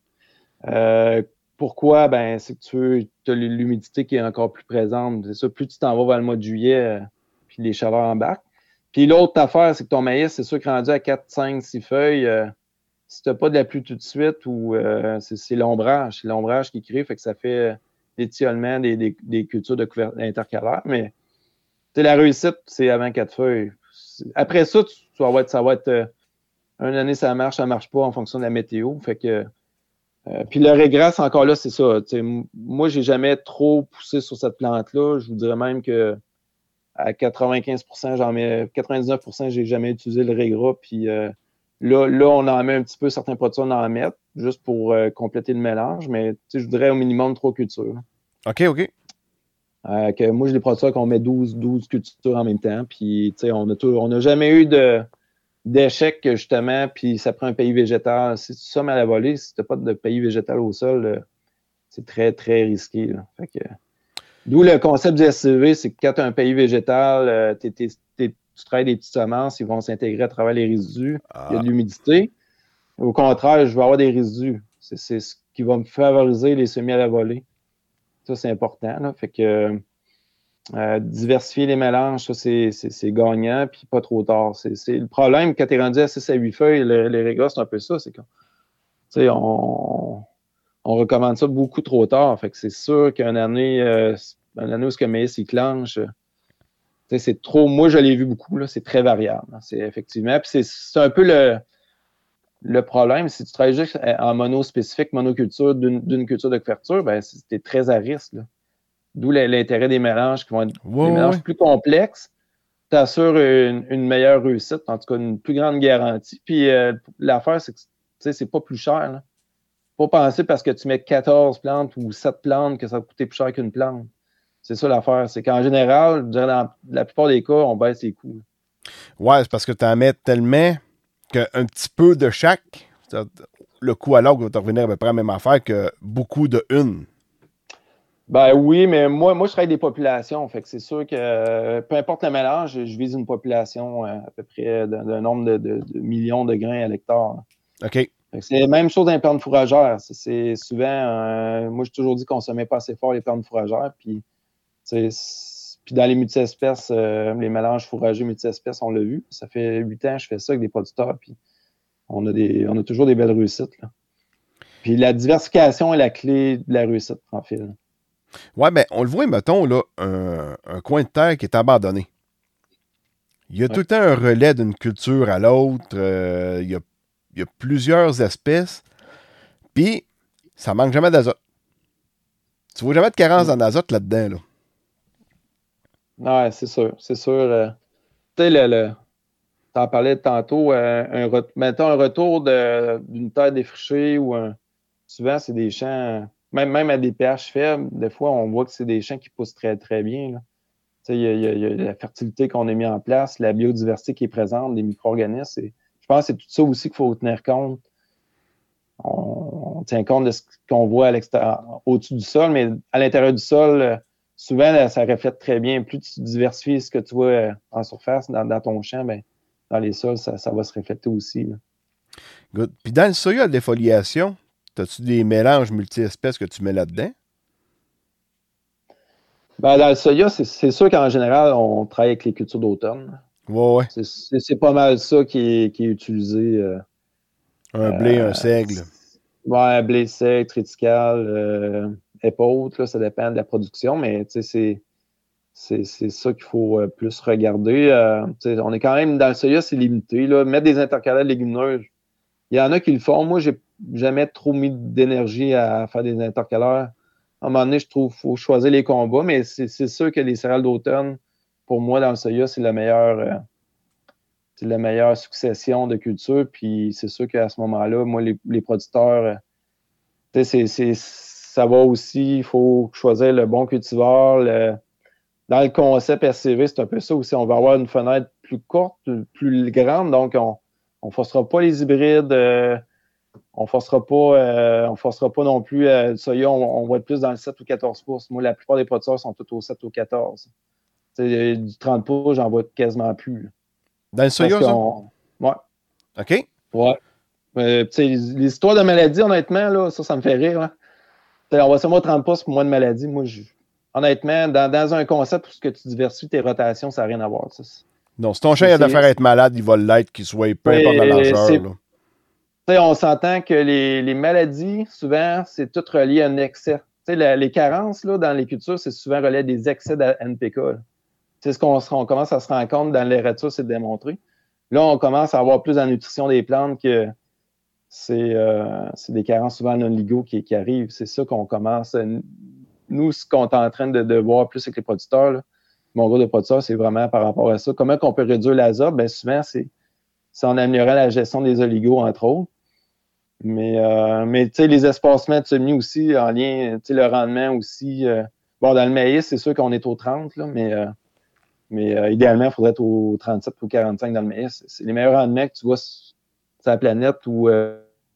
Pourquoi? Ben, c'est que tu as l'humidité qui est encore plus présente. C'est ça, plus tu t'en vas vers le mois de juillet, euh, puis les chaleurs embarquent. Puis l'autre affaire, c'est que ton maïs, c'est sûr que rendu à 4, 5, 6 feuilles, euh, si tu n'as pas de la pluie tout de suite, ou euh, c'est l'ombrage, c'est l'ombrage qui crée, fait que ça fait l'étiolement des, des, des, cultures de couverture intercalaire. Mais la réussite, c'est avant 4 feuilles. Après ça, ça va être une année ça marche, ça marche pas en fonction de la météo. Fait que euh, puis le régras, encore là, c'est ça. moi, j'ai jamais trop poussé sur cette plante-là. Je vous dirais même que à 95 j'en mets 99% j'ai jamais utilisé le régras. Puis euh, là, là, on en met un petit peu, certains produits, on en met, juste pour euh, compléter le mélange. Mais je voudrais au minimum trois cultures. OK, OK. que moi, j'ai des produits qu'on met 12, 12 cultures en même temps. Puis, on n'a on a jamais eu de, d'échec, justement, puis ça prend un pays végétal. Si tu sommes à la volée, si tu n'as pas de pays végétal au sol, euh, c'est très, très risqué. D'où le concept du SCV, c'est que quand tu as un pays végétal, euh, tu travailles des petites semences, ils vont s'intégrer à travers les résidus. Il y a de ah. l'humidité. Au contraire, je vais avoir des résidus. C'est ce qui va me favoriser les semis à la volée. Ça, c'est important. Fait que euh, diversifier les mélanges, ça, c'est gagnant, puis pas trop tard. C'est le problème quand tu es rendu à 6 à 8 feuilles, les, les c'est un peu ça. C'est qu'on on, on recommande ça beaucoup trop tard. Fait que c'est sûr qu'une année, euh, une année où ce que maïs il clenche, c'est trop. Moi, je l'ai vu beaucoup, là, c'est très variable. Hein. c'est effectivement. Puis c'est un peu le, le problème. Si tu travailles juste en mono spécifique, monoculture d'une culture de couverture, ben, c'est très à risque. D'où l'intérêt des mélanges qui vont être des mélanges plus complexes. Tu assures une, meilleure réussite, en tout cas une plus grande garantie. Puis euh, l'affaire, c'est que c'est pas plus cher. Là. Pas penser parce que tu mets 14 plantes ou 7 plantes que ça va coûter plus cher qu'une plante. C'est ça l'affaire. C'est qu'en général, dans la plupart des cas, on baisse les coûts. Ouais, c'est parce que tu en mets tellement qu'un petit peu de chaque, le coût à l'autre va te revenir à peu près la même affaire que beaucoup de une. Ben oui, mais moi, moi je travaille des populations. Fait que c'est sûr que peu importe le mélange, je vise une population euh, à peu près d'un nombre de, millions de grains à l'hectare. OK. C'est la même chose dans les plantes fourragères. C'est souvent, euh, moi j'ai toujours dit qu'on ne met pas assez fort les plantes fourragères. Puis, puis dans les multi-espèces, euh, les mélanges fourragers multi-espèces, on l'a vu. Ça fait huit ans que je fais ça avec des producteurs. Puis on a, des, on a toujours des belles réussites. Puis la diversification est la clé de la réussite, en fait. Ouais, mais on le voit, mettons, là, un, coin de terre qui est abandonné. Il y a tout le temps un relais d'une culture à l'autre. Euh, il, y a, plusieurs espèces. Puis, ça manque jamais d'azote. Tu vois jamais de carence en azote là-dedans. Là. Ouais, c'est sûr. C'est sûr. Euh, tu sais, le, tu en parlais tantôt, euh, un, mettons un retour d'une terre défrichée ou. Souvent, c'est des champs même, même à des pH faibles, des fois, on voit que c'est des champs qui poussent très, très bien. Il y, a, la fertilité qu'on a mis en place, la biodiversité qui est présente, les micro-organismes. Je pense que c'est tout ça aussi qu'il faut tenir compte. On, tient compte de ce qu'on voit au-dessus du sol, mais à l'intérieur du sol, souvent, ça reflète très bien. Plus tu diversifies ce que tu vois euh, en surface, dans, ton champ, ben, dans les sols, ça, va se refléter aussi. Good. Puis dans le soya de défoliation, As-tu des mélanges multi-espèces que tu mets là-dedans? Ben, dans le soya, c'est sûr qu'en général, on travaille avec les cultures d'automne. Ouais, ouais. C'est pas mal ça qui est, utilisé. Euh, un blé, un euh, seigle. Ouais, un blé seigle, triticale, euh, épaule, ça dépend de la production, mais c'est ça qu'il faut euh, plus regarder. on est quand même dans le soya, c'est limité. Là. Mettre des intercalaires légumineuses, il y en a qui le font. Moi, j'ai jamais trop mis d'énergie à faire des intercalaires. À un moment donné, je trouve qu'il faut choisir les combats, mais c'est sûr que les céréales d'automne, pour moi, dans le soya, c'est la meilleure. Euh, c'est la meilleure succession de culture. Puis c'est sûr qu'à ce moment-là, moi, les, producteurs, euh, ça va aussi, il faut choisir le bon cultivar. dans le concept RCV, c'est un peu ça aussi. On va avoir une fenêtre plus courte, plus grande, donc on ne forcera pas les hybrides. Euh, on forcera pas, forcera pas non plus euh, soya, on, va être plus dans le 7 ou 14 pouces. Moi, la plupart des producteurs sont tous au 7 ou 14. Du 30 pouces, j'en vois quasiment plus. Dans le soya, ça? Ouais. OK. Ouais. Euh, les histoires de maladies, honnêtement, là, ça, ça me fait rire. Hein. On va seulement 30 pouces pour moins de maladies. Moi, honnêtement, dans, un concept où ce que tu diversifies tes rotations, ça n'a rien à voir. Non, si ton chien a d'affaire à être malade, il va l'être, qu'il soit peu importe la largeur on s'entend que les, maladies, souvent, c'est tout relié à un excès. les carences là, dans les cultures, c'est souvent relié à des excès de NPK. C'est ce qu'on commence à se rendre compte dans les l'étude, c'est démontré. Là, on commence à avoir plus en nutrition des plantes que c'est euh, des carences souvent non ligo qui, qui arrivent. C'est ça qu'on commence. nous, ce qu'on est en train de, voir plus avec les producteurs, mon groupe de producteurs, c'est vraiment par rapport à ça. Comment on peut réduire l'azote? Bien, souvent, c'est en améliorant la gestion des oligos, entre autres. Mais, euh, mais tu sais, les espacements de semis aussi, en lien, tu sais, le rendement aussi. Euh, bon, dans le maïs, c'est sûr qu'on est au 30, là, mais, euh, mais idéalement, il faudrait être au 37 ou 45 dans le maïs. C'est les meilleurs rendements que tu vois sur la planète ou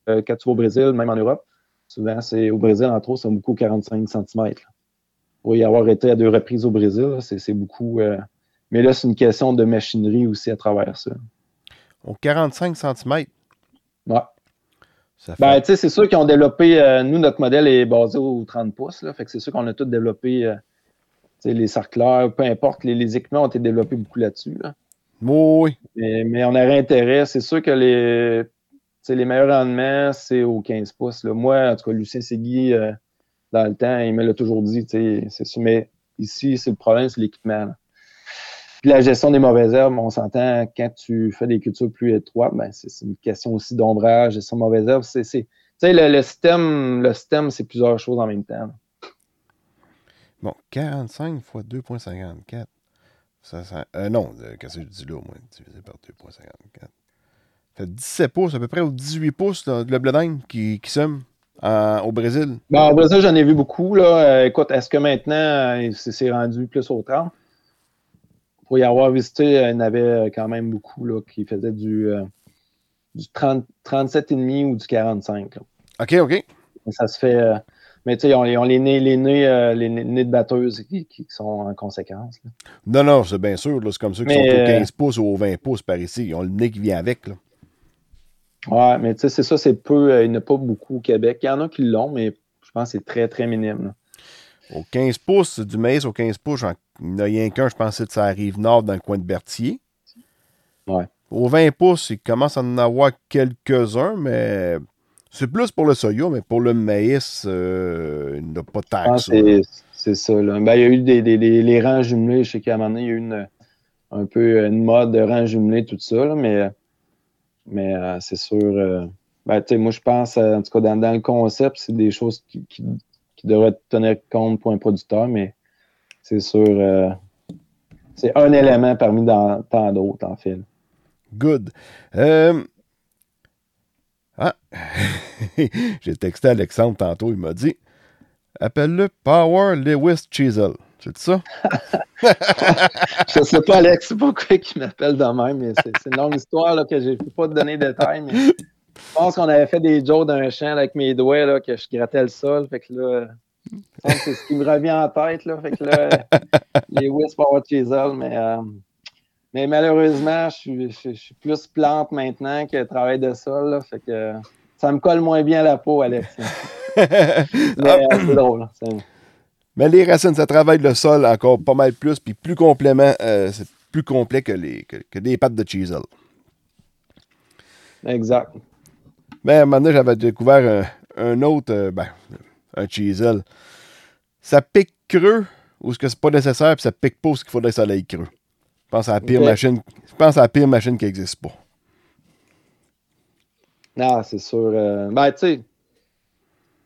quand tu vas au Brésil, même en Europe. Souvent, c'est au Brésil, entre autres, c'est beaucoup 45 cm. Pour y avoir été à deux reprises au Brésil, c'est beaucoup. mais là, c'est une question de machinerie aussi à travers ça. Au 45 cm? Ouais. Ben, c'est sûr qu'ils ont développé, euh, nous, notre modèle est basé au 30 pouces, là, fait que c'est sûr qu'on a tout développé, euh, les sarcleurs, peu importe, les, équipements ont été développés beaucoup là-dessus. Oui. Mais, on aurait intérêt, c'est sûr que les, les meilleurs rendements, c'est au 15 pouces. Moi, en tout cas, Lucien Segui, euh, dans le temps, il me l'a toujours dit, c'est sûr. Mais ici, c'est le problème, c'est l'équipement. Puis la gestion des mauvaises herbes, on s'entend quand tu fais des cultures plus étroites, ben c'est une question aussi d'ombrage, gestion de mauvaises herbes. C'est, le, le, système, le système, c'est plusieurs choses en même temps. Bon, 45 fois 2,54. Ça, ça, euh, non, euh, qu'est-ce que je dis là, au moins, divisé par 2,54. Ça fait 17 pouces, à peu près, ou 18 pouces, là, le blé qui, qui somme au Brésil. Bon, au Brésil, j'en ai vu beaucoup. Là. Euh, écoute, est-ce que maintenant, c'est rendu plus au 30? Pour y avoir visité, il y en avait quand même beaucoup là, qui faisaient du, du 30, 37,5 ou du 45. OK, OK. ça se fait. Mais tu sais, on, on, les nez, les nez, euh, les nez de batteuses qui, qui sont en conséquence. Non, non, c'est bien sûr. C'est comme ceux qui sont au 15 euh, pouces ou au 20 pouces par ici. Ils ont le nez qui vient avec. Là. Ouais, mais tu sais, c'est ça, c'est peu. Euh, il n'y en a pas beaucoup au Québec. Il y en a qui l'ont, mais je pense que c'est très, très minime. Au 15 pouces, du maïs au 15 pouces, il n'y a rien qu'un, je pense que ça arrive nord dans le coin de Berthier. Ouais. Au 20 pouces, il commence à en avoir quelques-uns, mais c'est plus pour le soya, mais pour le maïs, euh, il n'a pas tant que C'est ça. Ben, il y a eu des, les rangs jumelés. Je sais qu'à un moment donné, il y a eu une, un peu une mode de rangs jumelés, tout ça. mais mais euh, c'est sûr. Euh, ben, moi, je pense, en tout cas, dans, le concept, c'est des choses qui, qui, devraient tenir compte pour un producteur, mais c'est sûr. c'est un élément parmi tant d'autres, en fait. Good. Ah, j'ai texté Alexandre tantôt, il m'a dit Appelle-le Power Lewis Chisel. C'est ça? je sais pas, Alex, c'est pourquoi il m'appelle de même, mais c'est une longue histoire là, que je ne peux pas te donner de détails. Mais je pense qu'on avait fait des jokes d'un champ avec mes doigts, là, que je grattais le sol. Fait que là, c'est ce qui me revient en tête. Là, fait que là, Lewis Power Chisel, mais. Euh, mais malheureusement, je suis, plus plante maintenant que travail de sol. fait que ça me colle moins bien à la peau, Alex. Mais euh, c'est drôle. Mais les racines, ça travaille le sol encore pas mal plus, puis plus complément, euh, c'est plus complet que, les, que, des pattes de chisel. Exact. Mais maintenant, j'avais découvert un, autre, euh, ben, un chisel. Ça pique creux, ou ce que c'est pas nécessaire, puis ça pique pas ce qu'il faudrait que ça aille creux? Je pense à la pire machine. Je pense à la pire machine qui n'existe pas. Non, c'est sûr. Euh, ben, tu sais,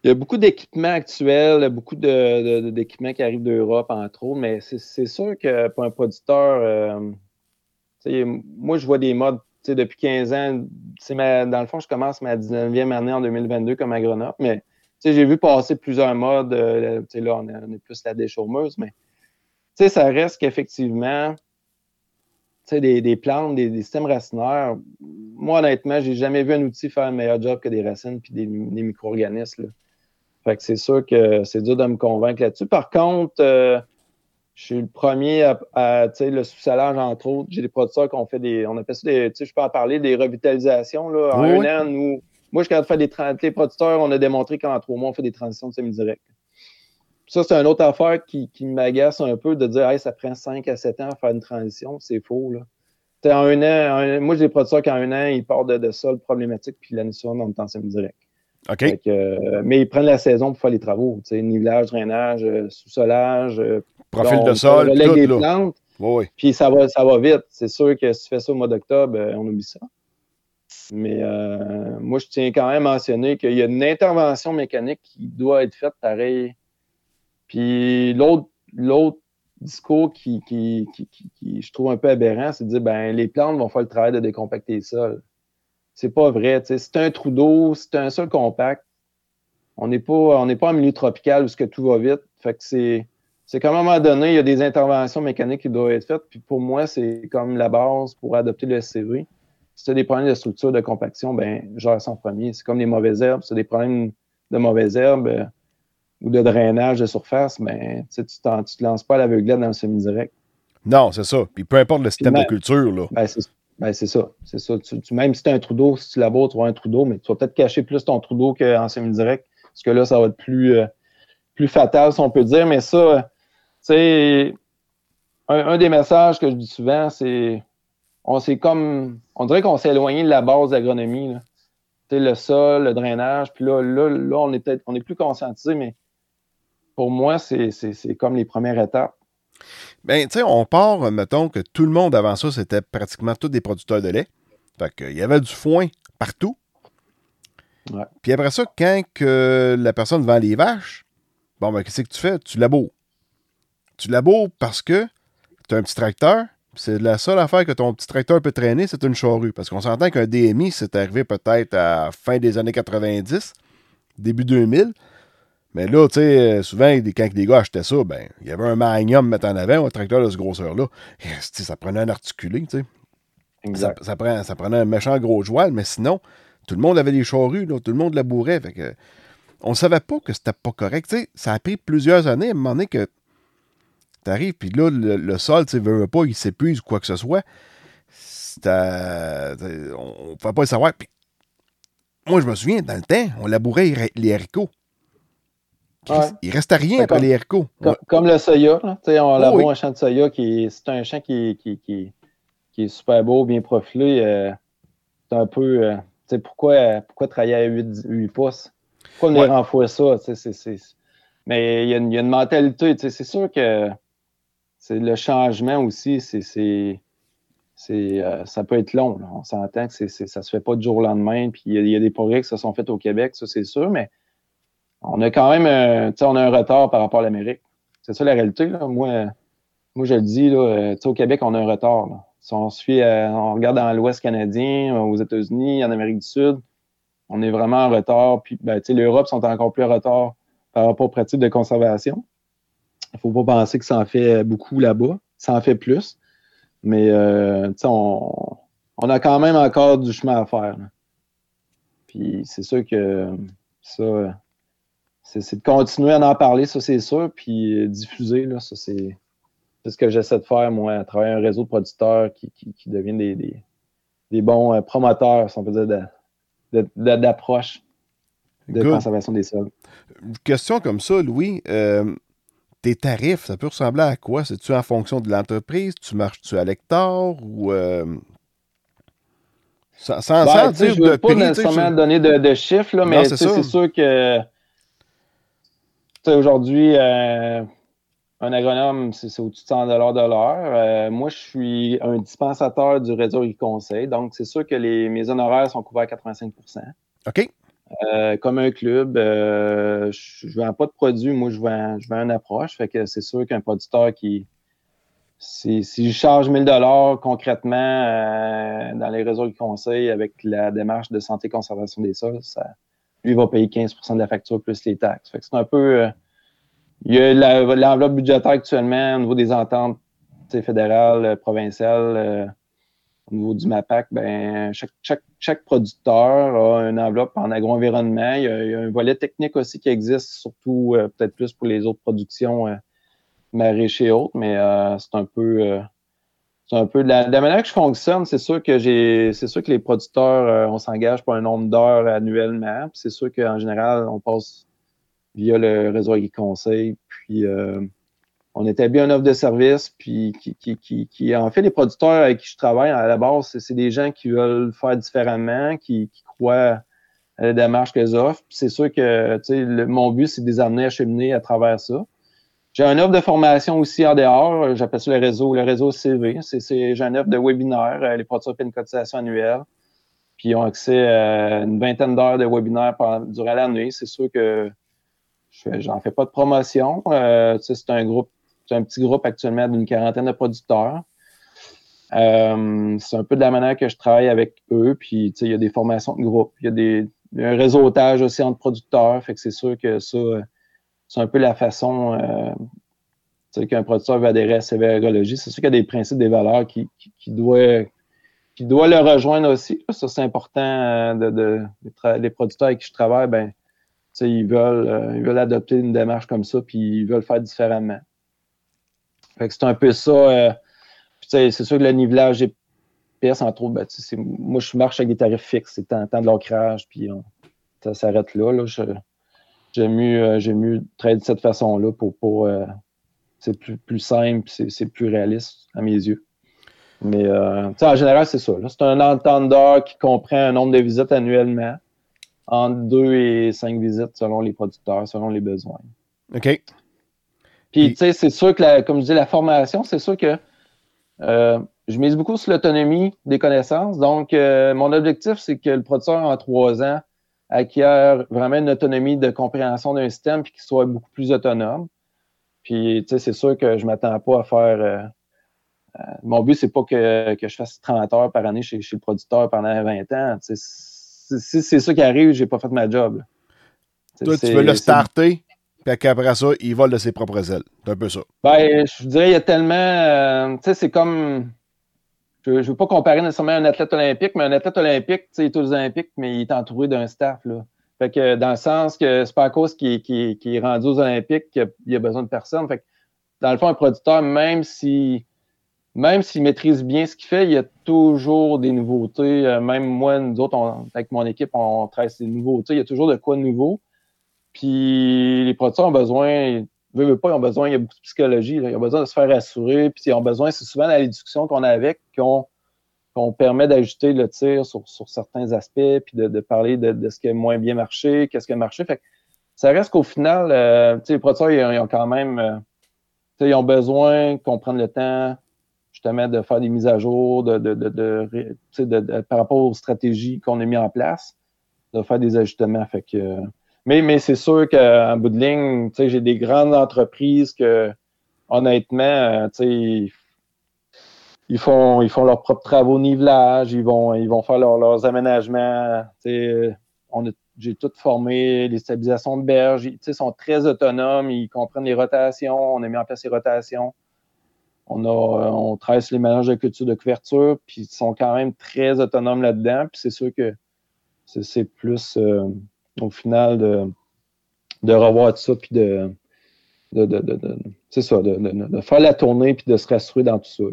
il y a beaucoup d'équipements actuels, beaucoup d'équipements qui arrivent d'Europe, entre autres, mais c'est sûr que pour un producteur, euh, moi, je vois des modes depuis 15 ans. dans le fond, je commence ma 19e année en 2022 comme agronome, mais j'ai vu passer plusieurs modes. Euh, là, on est, plus la déchaumeuse, mais ça reste qu'effectivement, des, des, plantes, des, systèmes racinaires, moi, honnêtement, j'ai jamais vu un outil faire un meilleur job que des racines puis des, micro-organismes. Fait que c'est sûr que c'est dur de me convaincre là-dessus. Par contre, euh, je suis le premier à, sais, le sous-salage, entre autres. J'ai des producteurs qui ont fait des. On appelle ça des. Je peux en parler des revitalisations. Là. En un an, nous. Moi, je suis capable de faire des. Les producteurs, on a démontré qu'en trois mois, on fait des transitions de semi-direct. Ça, c'est une autre affaire qui, m'agace un peu de dire hey, ça prend 5 à 7 ans à faire une transition. C'est faux. Là. En un an, moi, j'ai des producteurs qu'en un an, ils partent de, sol problématique, puis l'année suivante, on est en semi-direct. OK. Euh, mais ils prennent la saison pour faire les travaux. Nivelage, drainage, euh, sous-solage. Euh, Profil de sol, tout, des plantes. Oui, Puis ça va, ça va vite. C'est sûr que si tu fais ça au mois d'octobre, on oublie ça. Mais moi, je tiens quand même à mentionner qu'il y a une intervention mécanique qui doit être faite pareil puis l'autre, discours qui, je trouve un peu aberrant, c'est de dire ben les plantes vont faire le travail de décompacter le sol. C'est pas vrai. C'est un trou d'eau, c'est un sol compact. On n'est pas, on pas en milieu tropical où que tout va vite. Fait que c'est, qu'à un moment donné, il y a des interventions mécaniques qui doivent être faites. Puis pour moi, c'est comme la base pour adopter le SCV. Si tu as des problèmes de structure, de compaction, ben gère ça en premier. C'est comme les mauvaises herbes. Si tu as des problèmes de mauvaises herbes, ou de drainage de surface, mais tu ne te lances pas à l'aveuglette dans le semi-direct. Non, c'est ça. Puis peu importe le système de culture. Là. Ben, c'est ben, ça. C'est ça. Tu, même si tu as un trou d'eau, si tu labores, tu vas un trou d'eau, mais tu vas peut-être cacher plus ton trou d'eau qu'en semi-direct. Parce que là, ça va être plus, euh, plus fatal, si on peut dire. Mais ça, tu sais, un, des messages que je dis souvent, c'est on s'est comme. On dirait qu'on s'est éloigné de la base d'agronomie. le sol, le drainage. Puis là, là, là on est peut-être on est plus conscientisé, mais pour moi, c'est comme les premières étapes. Bien, tu sais, on part, mettons que tout le monde avant ça, c'était pratiquement tous des producteurs de lait. Fait qu'il y avait du foin partout. Puis après ça, quand que la personne vend les vaches, bon, ben, qu'est-ce que tu fais? Tu laboures. Tu laboures parce que tu as un petit tracteur. C'est la seule affaire que ton petit tracteur peut traîner, c'est une charrue. Parce qu'on s'entend qu'un DMI, c'est arrivé peut-être à fin des années 90, début 2000. Mais là, tu sais, souvent, quand les gars achetaient ça, ben, il y avait un magnum mettre en avant, un tracteur de ce grosseur-là. Ça prenait un articulé, tu sais. Exact. Ça, prenait un méchant gros joual, mais sinon, tout le monde avait des charrues, tout le monde labourait. Fait que, on ne savait pas que c'était pas correct. ça a pris plusieurs années à un moment donné que tu arrives, puis là, le, sol, tu veux pas, il s'épuise ou quoi que ce soit. on ne pouvait pas le savoir. Puis, moi, je me souviens, dans le temps, on labourait les haricots. Il reste à rien après les haricots. Comme, le soya. Là. On oh, laboure un champ de soya qui c'est un champ qui, qui, est super beau, bien profilé. Euh, c'est un peu. Euh, pourquoi, pourquoi travailler à 8, pouces? Pourquoi venir ouais. renfouer ça? Mais il y, a une, mentalité. C'est sûr que c'est le changement aussi, c'est. Euh, ça peut être long. On s'entend que ça ne se fait pas du jour au lendemain. Puis il y, a des progrès qui se sont faits au Québec, ça c'est sûr, mais on a quand même un, on a un retard par rapport à l'Amérique. C'est ça la réalité. Moi, moi, je le dis, là, au Québec, on a un retard. Si on se on regarde dans l'Ouest canadien, aux États-Unis, en Amérique du Sud, on est vraiment en retard. Puis, ben, l'Europe sont encore plus en retard par rapport aux pratiques de conservation. Il ne faut pas penser que ça en fait beaucoup là-bas. Ça en fait plus. Mais, euh, on, on, a quand même encore du chemin à faire. Puis, c'est sûr que ça, c'est de continuer à en parler, ça c'est sûr, puis euh, diffuser, là, ça c'est ce que j'essaie de faire, moi, à travers un réseau de producteurs qui, qui, deviennent des, des, bons euh, promoteurs, si on peut dire, d'approche de, conservation des sols. question comme ça, Louis. Euh, tes tarifs, ça peut ressembler à quoi? C'est-tu en fonction de l'entreprise? Tu marches-tu à l'hectare ou sans, sans, ben, dire je veux pas nécessairement donner de, de chiffres, là, mais c'est sûr que aujourd'hui, euh, un agronome, c'est au-dessus de 100 de l'heure. Euh, moi, je suis un dispensateur du réseau e-conseil, donc c'est sûr que les, mes honoraires sont couverts à 85% OK. Euh, comme un club, je ne vends pas de produits, moi je vends, je vends une approche. Fait que c'est sûr qu'un producteur qui. Si, je charge 1000 dollars concrètement dans les réseaux e-conseil avec la démarche de santé et conservation des sols, ça, lui va payer 15% de la facture plus les taxes. c'est un peu. Euh, il y a l'enveloppe budgétaire actuellement au niveau des ententes fédérales, euh, provinciales, euh, au niveau du MAPAC, ben, chaque, producteur a une enveloppe en agro-environnement. Il, y a un volet technique aussi qui existe, surtout peut-être plus pour les autres productions maraîchères et autres, mais c'est un peu c'est un peu de la, manière que je fonctionne, c'est sûr que j'ai c'est sûr que les producteurs, euh, on s'engage pour un nombre d'heures annuellement. C'est sûr qu'en général, on passe via le réseau qui conseil. Puis euh, on établit une offre de service, puis qui, qui, qui, qui, en fait, les producteurs avec qui je travaille à la base, c'est des gens qui veulent faire différemment, qui, croient à la démarche que offrent. C'est sûr que le, mon but, c'est de les amener à cheminer à travers ça. J'ai un offre de formation aussi en dehors. J'appelle ça le réseau, le réseau CV. J'ai un offre de webinaire. Euh, les producteurs paient une cotisation annuelle. Puis ils ont accès à une vingtaine d'heures de webinaires durant l'année. C'est sûr que je, j'en fais pas de promotion. Euh, c'est un groupe, c'est un petit groupe actuellement d'une quarantaine de producteurs. Euh, c'est un peu de la manière que je travaille avec eux. Puis il y a des formations de groupe. Il y a des, un réseautage aussi entre producteurs. Fait que c'est sûr que ça c'est un peu la façon euh, qu'un producteur veut adhérer à CVRologie. C'est sûr qu'il y a des principes, des valeurs qui, qui, doivent qui doit le rejoindre aussi. Ça, c'est important euh, de, les producteurs avec qui je travaille, ben, ils veulent, euh, ils veulent adopter une démarche comme ça, puis ils veulent faire différemment. C'est un peu ça. C'est sûr que le nivelage pièces, entre autres, ben, moi, je marche avec des tarifs fixes. C'est temps, temps de l'ancrage, puis ça s'arrête là. là j'ai mieux, euh, j'ai mieux travailler de cette façon-là pour, pour euh, c'est plus, plus simple, c'est, plus réaliste à mes yeux. Mais euh, en général, c'est ça. C'est un entendeur qui comprend un nombre de visites annuellement. entre deux et cinq visites selon les producteurs, selon les besoins. OK. Puis, tu sais, c'est sûr que, comme je dis, la formation, c'est sûr que euh, je mise beaucoup sur l'autonomie des connaissances. Donc, euh, mon objectif, c'est que le producteur, en trois ans, acquiert vraiment une autonomie de compréhension d'un système puis qu'il soit beaucoup plus autonome. Puis, tu sais, c'est sûr que je m'attends pas à faire. Euh, euh, mon but, c'est pas que, que, je fasse 30 heures par année chez, chez le producteur pendant 20 ans. Si c'est ça qui arrive, j'ai pas fait ma job. Toi, tu veux le starter, puis qu'après ça, il vole de ses propres ailes. C'est un peu ça. Ben, je dirais, il y a tellement. tu sais, c'est comme je ne veux pas comparer nécessairement un athlète olympique, mais un athlète olympique, tu sais, il est aux Olympiques, mais il est entouré d'un staff. Là. Fait que dans le sens que c'est pas à cause qu'il qui, est rendu aux Olympiques qu'il a besoin de personne. Fait que dans le fond, un producteur, même si même s'il maîtrise bien ce qu'il fait, il y a toujours des nouveautés. Euh, même moi, nous autres, avec mon équipe, on trace des nouveautés. Il y a toujours de quoi de nouveau. Puis les producteurs ont besoin pas, ils ont besoin, il y a beaucoup de psychologie, ils ont besoin de se faire rassurer, puis ils ont besoin, c'est souvent dans les discussions qu'on a avec qu'on permet d'ajuster le tir sur, certains aspects, puis de, parler de, ce qui a moins bien marché, qu'est-ce qui a marché. Fait ça reste qu'au final, euh, les producteurs, ils, ont quand même, euh, ils ont besoin qu'on prenne le temps justement de faire des mises à jour, de, par rapport aux stratégies qu'on a mis en place, de faire des ajustements. Que, mais, mais c'est sûr qu'en bout de ligne, j'ai des grandes entreprises que, honnêtement, euh, ils, font, ils font leurs propres travaux nivelage, ils vont, ils vont faire leurs aménagements. J'ai tout formé, les stabilisations de berge, ils sont très autonomes, ils comprennent les rotations, on a mis en place les rotations. On, a, on tresse les mélanges de culture de couverture, puis ils sont quand même très autonomes là-dedans. Puis c'est sûr que c'est plus. Euh, au final de, de revoir tout ça, puis de, de, de, c'est ça, de, faire la tournée, puis de se rassurer dans tout ça.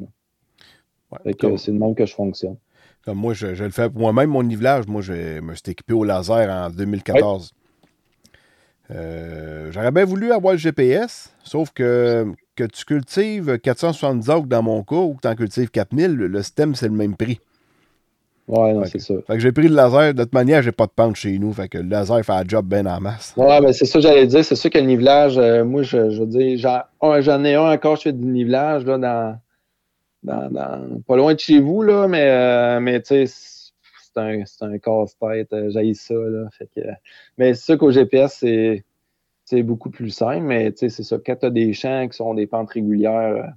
c'est le monde que je fonctionne. Comme moi, je, le fais pour moi-même, mon nivelage. Moi, je me suis équipé au laser en 2014. Euh, j'aurais bien voulu avoir le GPS, sauf que que tu cultives 470 ocres dans mon cas ou que tu en cultives 4000, le système, c'est le même prix. Ouais, non, c'est ça. Fait que j'ai pris le laser. De toute manière, j'ai pas de pente chez nous. Fait que le laser fait un job bien en masse. Ouais, ben c'est ça que j'allais dire. C'est sûr que le nivelage, euh, moi, je, je veux dire, j'en ai un encore, je fais du nivelage là, dans, dans, dans, pas loin de chez vous, là, mais, euh, mais tu sais, c'est un, un casse-tête. Euh, J'ai ça. Là, fait que, mais c'est sûr qu'au GPS, c'est c'est beaucoup plus simple, mais c'est ça. Quand tu as des champs qui sont des pentes régulières,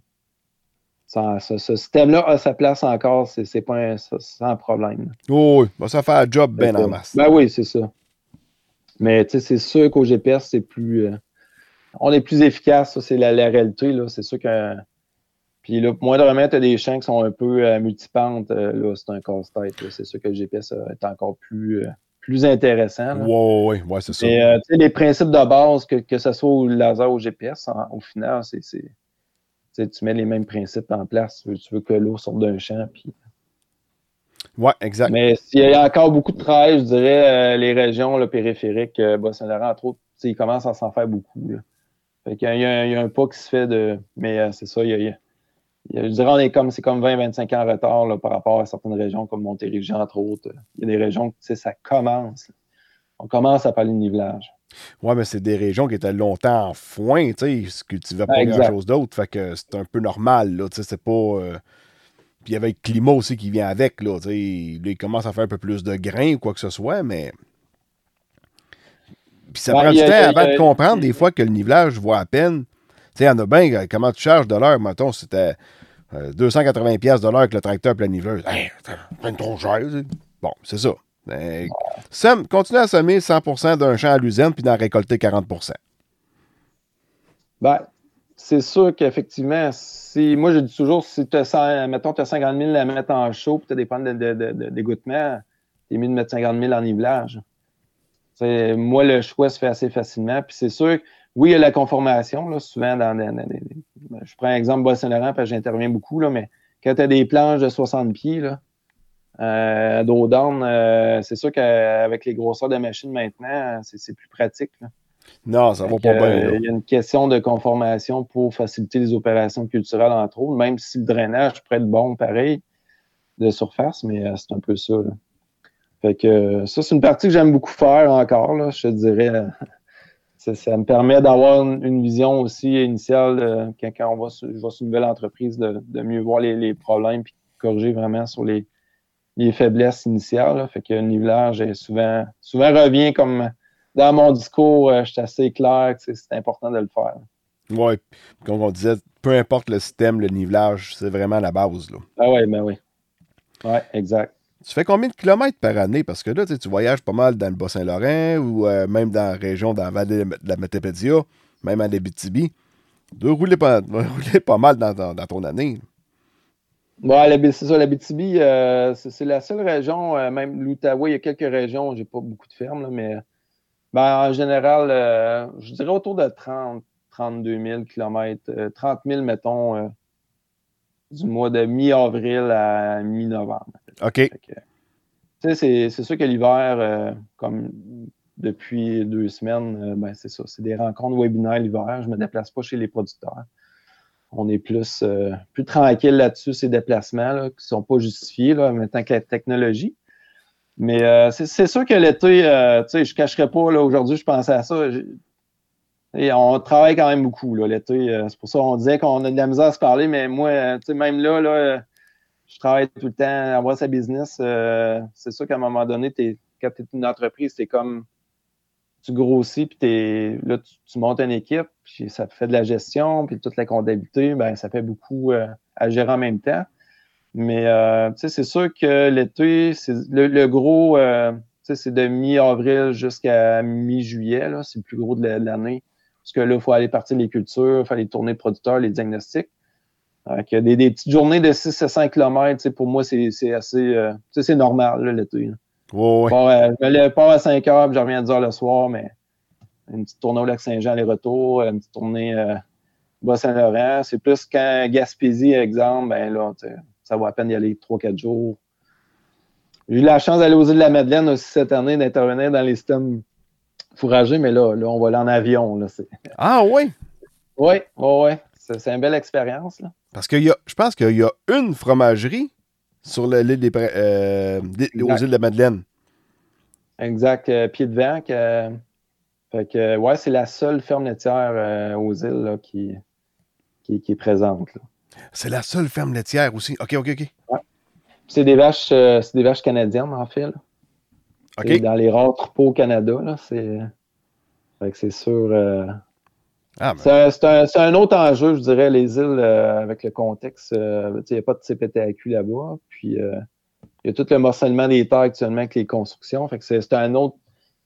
ce système-là a sa place encore, c'est pas un, sans problème. oui, ça fait un job bien en masse. Ben oui, c'est ça. Mais c'est sûr qu'au GPS, c'est plus. Euh, on est plus efficace, ça, c'est la, réalité. C'est sûr que. Puis là, moindrement, tu as des champs qui sont un peu euh, multipentes, euh, là, c'est un casse-tête. C'est sûr que le GPS est encore plus, plus intéressant. Oui, oui, c'est ça. Mais les principes de base, que, que ce soit au laser ou au GPS, au final, c'est tu mets les mêmes principes en place. Tu veux, que l'eau sorte d'un champ. Puis... Oui, exact. Mais s'il y a encore beaucoup de travail, je dirais, euh, les régions le périphériques, euh, Bas-Saint-Laurent, entre autres, ils commencent à s'en faire beaucoup. il, y a, un pas qui se fait de. Mais euh, c'est ça, il y, a, je dirais, on est comme, c'est comme 20-25 ans en retard par rapport à certaines régions comme Montérégie, entre autres. Il y a des régions, tu sais, ça commence. On commence à parler de nivelage. Oui, mais c'est des régions qui étaient longtemps en foin, tu sais, ils cultivaient pas grand-chose d'autre. Fait que c'est un peu normal, là, tu sais, c'est pas... Euh, puis il y avait le climat aussi qui vient avec, là, tu sais. il commence à faire un peu plus de grains ou quoi que ce soit, mais... Puis ça prend du temps avant de comprendre, des fois, que le nivelage voit à peine. Tu sais, il y en a bien, euh, comment tu charges de l'heure, mettons, c'était 280$ euh, de l'heure avec le tracteur et la niveleuse. Hey, trop cher, Bon, c'est ça. Ben, continue à semer 100% d'un champ à l'usine puis d'en récolter 40% ben, c'est sûr qu'effectivement, si moi je dis toujours, si tu as, mettons, tu as 50 000 à mettre en chaud puis tu as des pannes d'égouttement, tu es mieux de mettre 50 000 en nivelage. moi, le choix se fait assez facilement. Puis c'est sûr, oui, il y a la conformation, là, souvent dans, Je prends un exemple Bas-Saint-Laurent parce que j'interviens beaucoup, là, mais quand tu as des planches de 60 pieds, là, euh, dos euh, c'est sûr qu'avec les grosseurs de machines maintenant, c'est plus pratique. Non, ça va pas bien. Euh, il y a une question de conformation pour faciliter les opérations culturelles, entre autres, même si le drainage pourrait être bon pareil de surface, mais c'est un peu ça. Fait que ça, c'est une partie que j'aime beaucoup faire encore, là, je te dirais. Ça, me permet d'avoir une, vision aussi initiale quand, on va sur, une nouvelle entreprise, de, mieux voir les, problèmes et corriger vraiment sur les, faiblesses initiales. Fait que le nivelage est souvent, souvent revient comme dans mon discours, je suis assez clair que c'est important de le faire. Oui, comme on disait, peu importe le système, le nivelage, c'est vraiment la base. Là. Ah oui, ben oui. Oui, exact. Tu fais combien de kilomètres par année? Parce que là, tu voyages pas mal dans le Bas-Saint-Laurent ou euh, même dans la région, dans la vallée de la Métapédia, même à l'Abitibi. Tu rouler pas, rouler pas mal dans, ton année. Ouais, c'est ça, l'Abitibi, euh, c'est la seule région, euh, même l'Outaouais, il y a quelques régions, j'ai pas beaucoup de fermes, mais ben, en général, je dirais autour de 30, 32 000 km, 30 000, mettons, euh, du mois de mi-avril à mi-novembre. OK. C'est sûr que l'hiver, euh, comme depuis deux semaines, euh, ben, c'est ça. C'est des rencontres webinaires l'hiver. Je ne me déplace pas chez les producteurs. On est plus, plus tranquille là-dessus, ces déplacements qui ne sont pas justifiés là, temps que la technologie. Mais c'est sûr que l'été, je ne cacherai pas, aujourd'hui, je pensais à ça on travaille quand même beaucoup l'été. Euh, c'est pour ça qu'on disait qu'on a de la misère à se parler, mais moi, euh, même là, là, euh, je travaille tout le temps à avoir sa business. c'est sûr qu'à un moment donné, quand tu es une entreprise, c'est comme tu grossis, puis là, tu, montes une équipe, puis ça fait de la gestion, puis toute la comptabilité, ben, ça fait beaucoup à gérer en même temps. Mais c'est sûr que l'été, le, gros, c'est de mi-avril jusqu'à mi-juillet, c'est le plus gros de l'année. Parce que là, il faut aller partir les cultures, il faut aller tourner producteurs, les diagnostics. des, petites journées de 6 à 5 km, pour moi, c'est assez euh, normal l'été. Euh, je me lève pas à 5 heures, puis je reviens à 10 heures le soir, mais une petite tournée au lac Saint-Jean, les retours, une petite tournée euh, Bas-Saint-Laurent. C'est plus qu'un Gaspésie, exemple, ben là, ça vaut à peine d'y aller 3-4 jours. J'ai eu la chance d'aller aux îles de la Madeleine aussi cette année, d'intervenir dans les systèmes fourrager, mais là, là, on va aller en avion. Là, ah oui? Oui, oui, oui. C'est une belle expérience. Parce que y a, je pense qu'il y a une fromagerie sur l'île des, euh, aux îles de Madeleine. Exact. Euh, pied de vent. fait que, ouais, c'est la seule ferme laitière euh, aux îles qui, qui, est présente. C'est la seule ferme laitière aussi. OK, OK, OK. C'est des vaches, c'est des vaches canadiennes, en fait. Dans les rares troupeaux au Canada, là, c'est. c'est sûr. Euh, ah, ben. c'est, un, autre enjeu, je dirais, les îles euh, avec le contexte. Euh, il n'y a pas de CPTAQ là-bas. Puis il y a tout le morcellement des terres actuellement avec les constructions. Fait que c'est, un autre.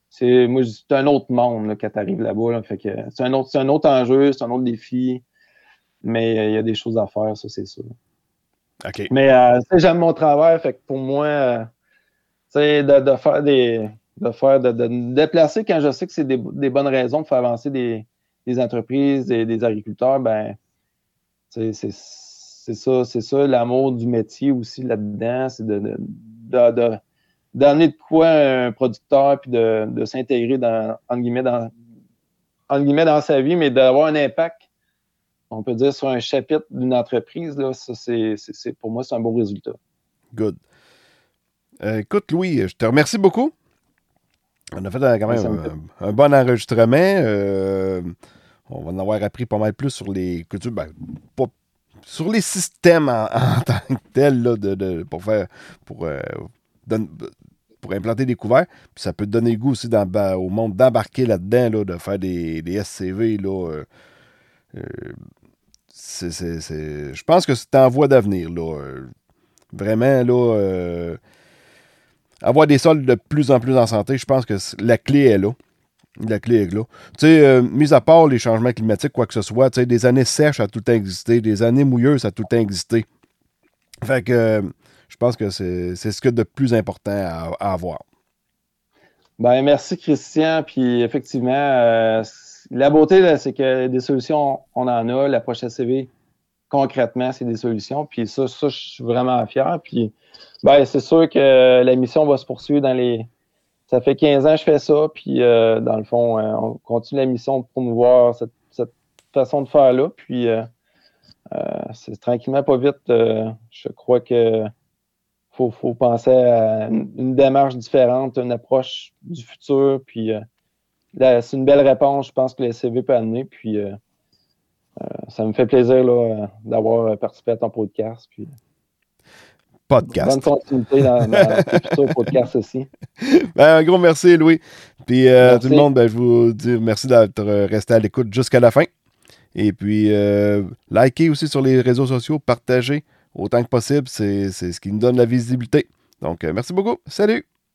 C'est, moi, c'est un autre monde là, quand tu arrives là-bas. Fait que c'est un autre, c'est un autre enjeu, c'est un autre défi. Mais il y a des choses à faire, ça, c'est sûr. Mais j'aime mon travail. Fait que pour moi de, de, faire des. De faire, de, de, déplacer quand je sais que c'est des, bonnes raisons de faire avancer des, entreprises et des agriculteurs, ben, c'est ça, c'est ça, l'amour du métier aussi là-dedans, c'est de, d'amener de, quoi un producteur puis de, s'intégrer dans, guillemets, dans, guillemets, dans sa vie, mais d'avoir un impact, on peut dire, sur un chapitre d'une entreprise, là, ça, c'est, pour moi, c'est un beau résultat. Good. Euh, écoute, Louis, je te remercie beaucoup. On a fait quand même un, bon enregistrement. Euh, on va en avoir appris pas mal plus sur les cultures, ben, sur les systèmes en, tant que tels de, pour faire pour, euh, pour implanter des couverts. Puis ça peut donner le goût aussi au monde d'embarquer là-dedans, de faire des, SCV. Là, je pense que c'est en voie d'avenir. Vraiment, là avoir des sols de plus en plus en santé, je pense que la clé est là. La clé est là. Tu sais, euh, mis à part les changements climatiques, quoi que ce soit, tu sais, des années sèches, ça a tout le temps existé. Des années mouilleuses, ça a tout le temps existé. Fait que euh, je pense que c'est ce qu'il y a de plus important à, avoir. Ben, merci, Christian. Puis effectivement, euh, la beauté, c'est que des solutions, on en a. La prochaine CV, concrètement, c'est des solutions. Puis ça, ça, je suis vraiment fier. Puis ben, c'est sûr que la mission va se poursuivre dans les. Ça fait 15 ans que je fais ça, puis euh, dans le fond, euh, on continue la mission de promouvoir cette, façon de faire-là. Puis euh, c'est tranquillement pas vite. je crois que faut, faut, penser à une, démarche différente, une approche du futur. Puis c'est une belle réponse, je pense que le SV peut amener. Puis ça me fait plaisir d'avoir participé à ton podcast. Puis, podcast. Bonne continuité dans, dans le podcast aussi. Ben, un gros merci, Louis. Puis euh, tout le monde, ben, je vous dis merci d'être resté à l'écoute jusqu'à la fin. Et puis, euh, likez aussi sur les réseaux sociaux, partagez autant que possible. C'est ce qui nous donne la visibilité. Donc, euh, merci beaucoup. Salut!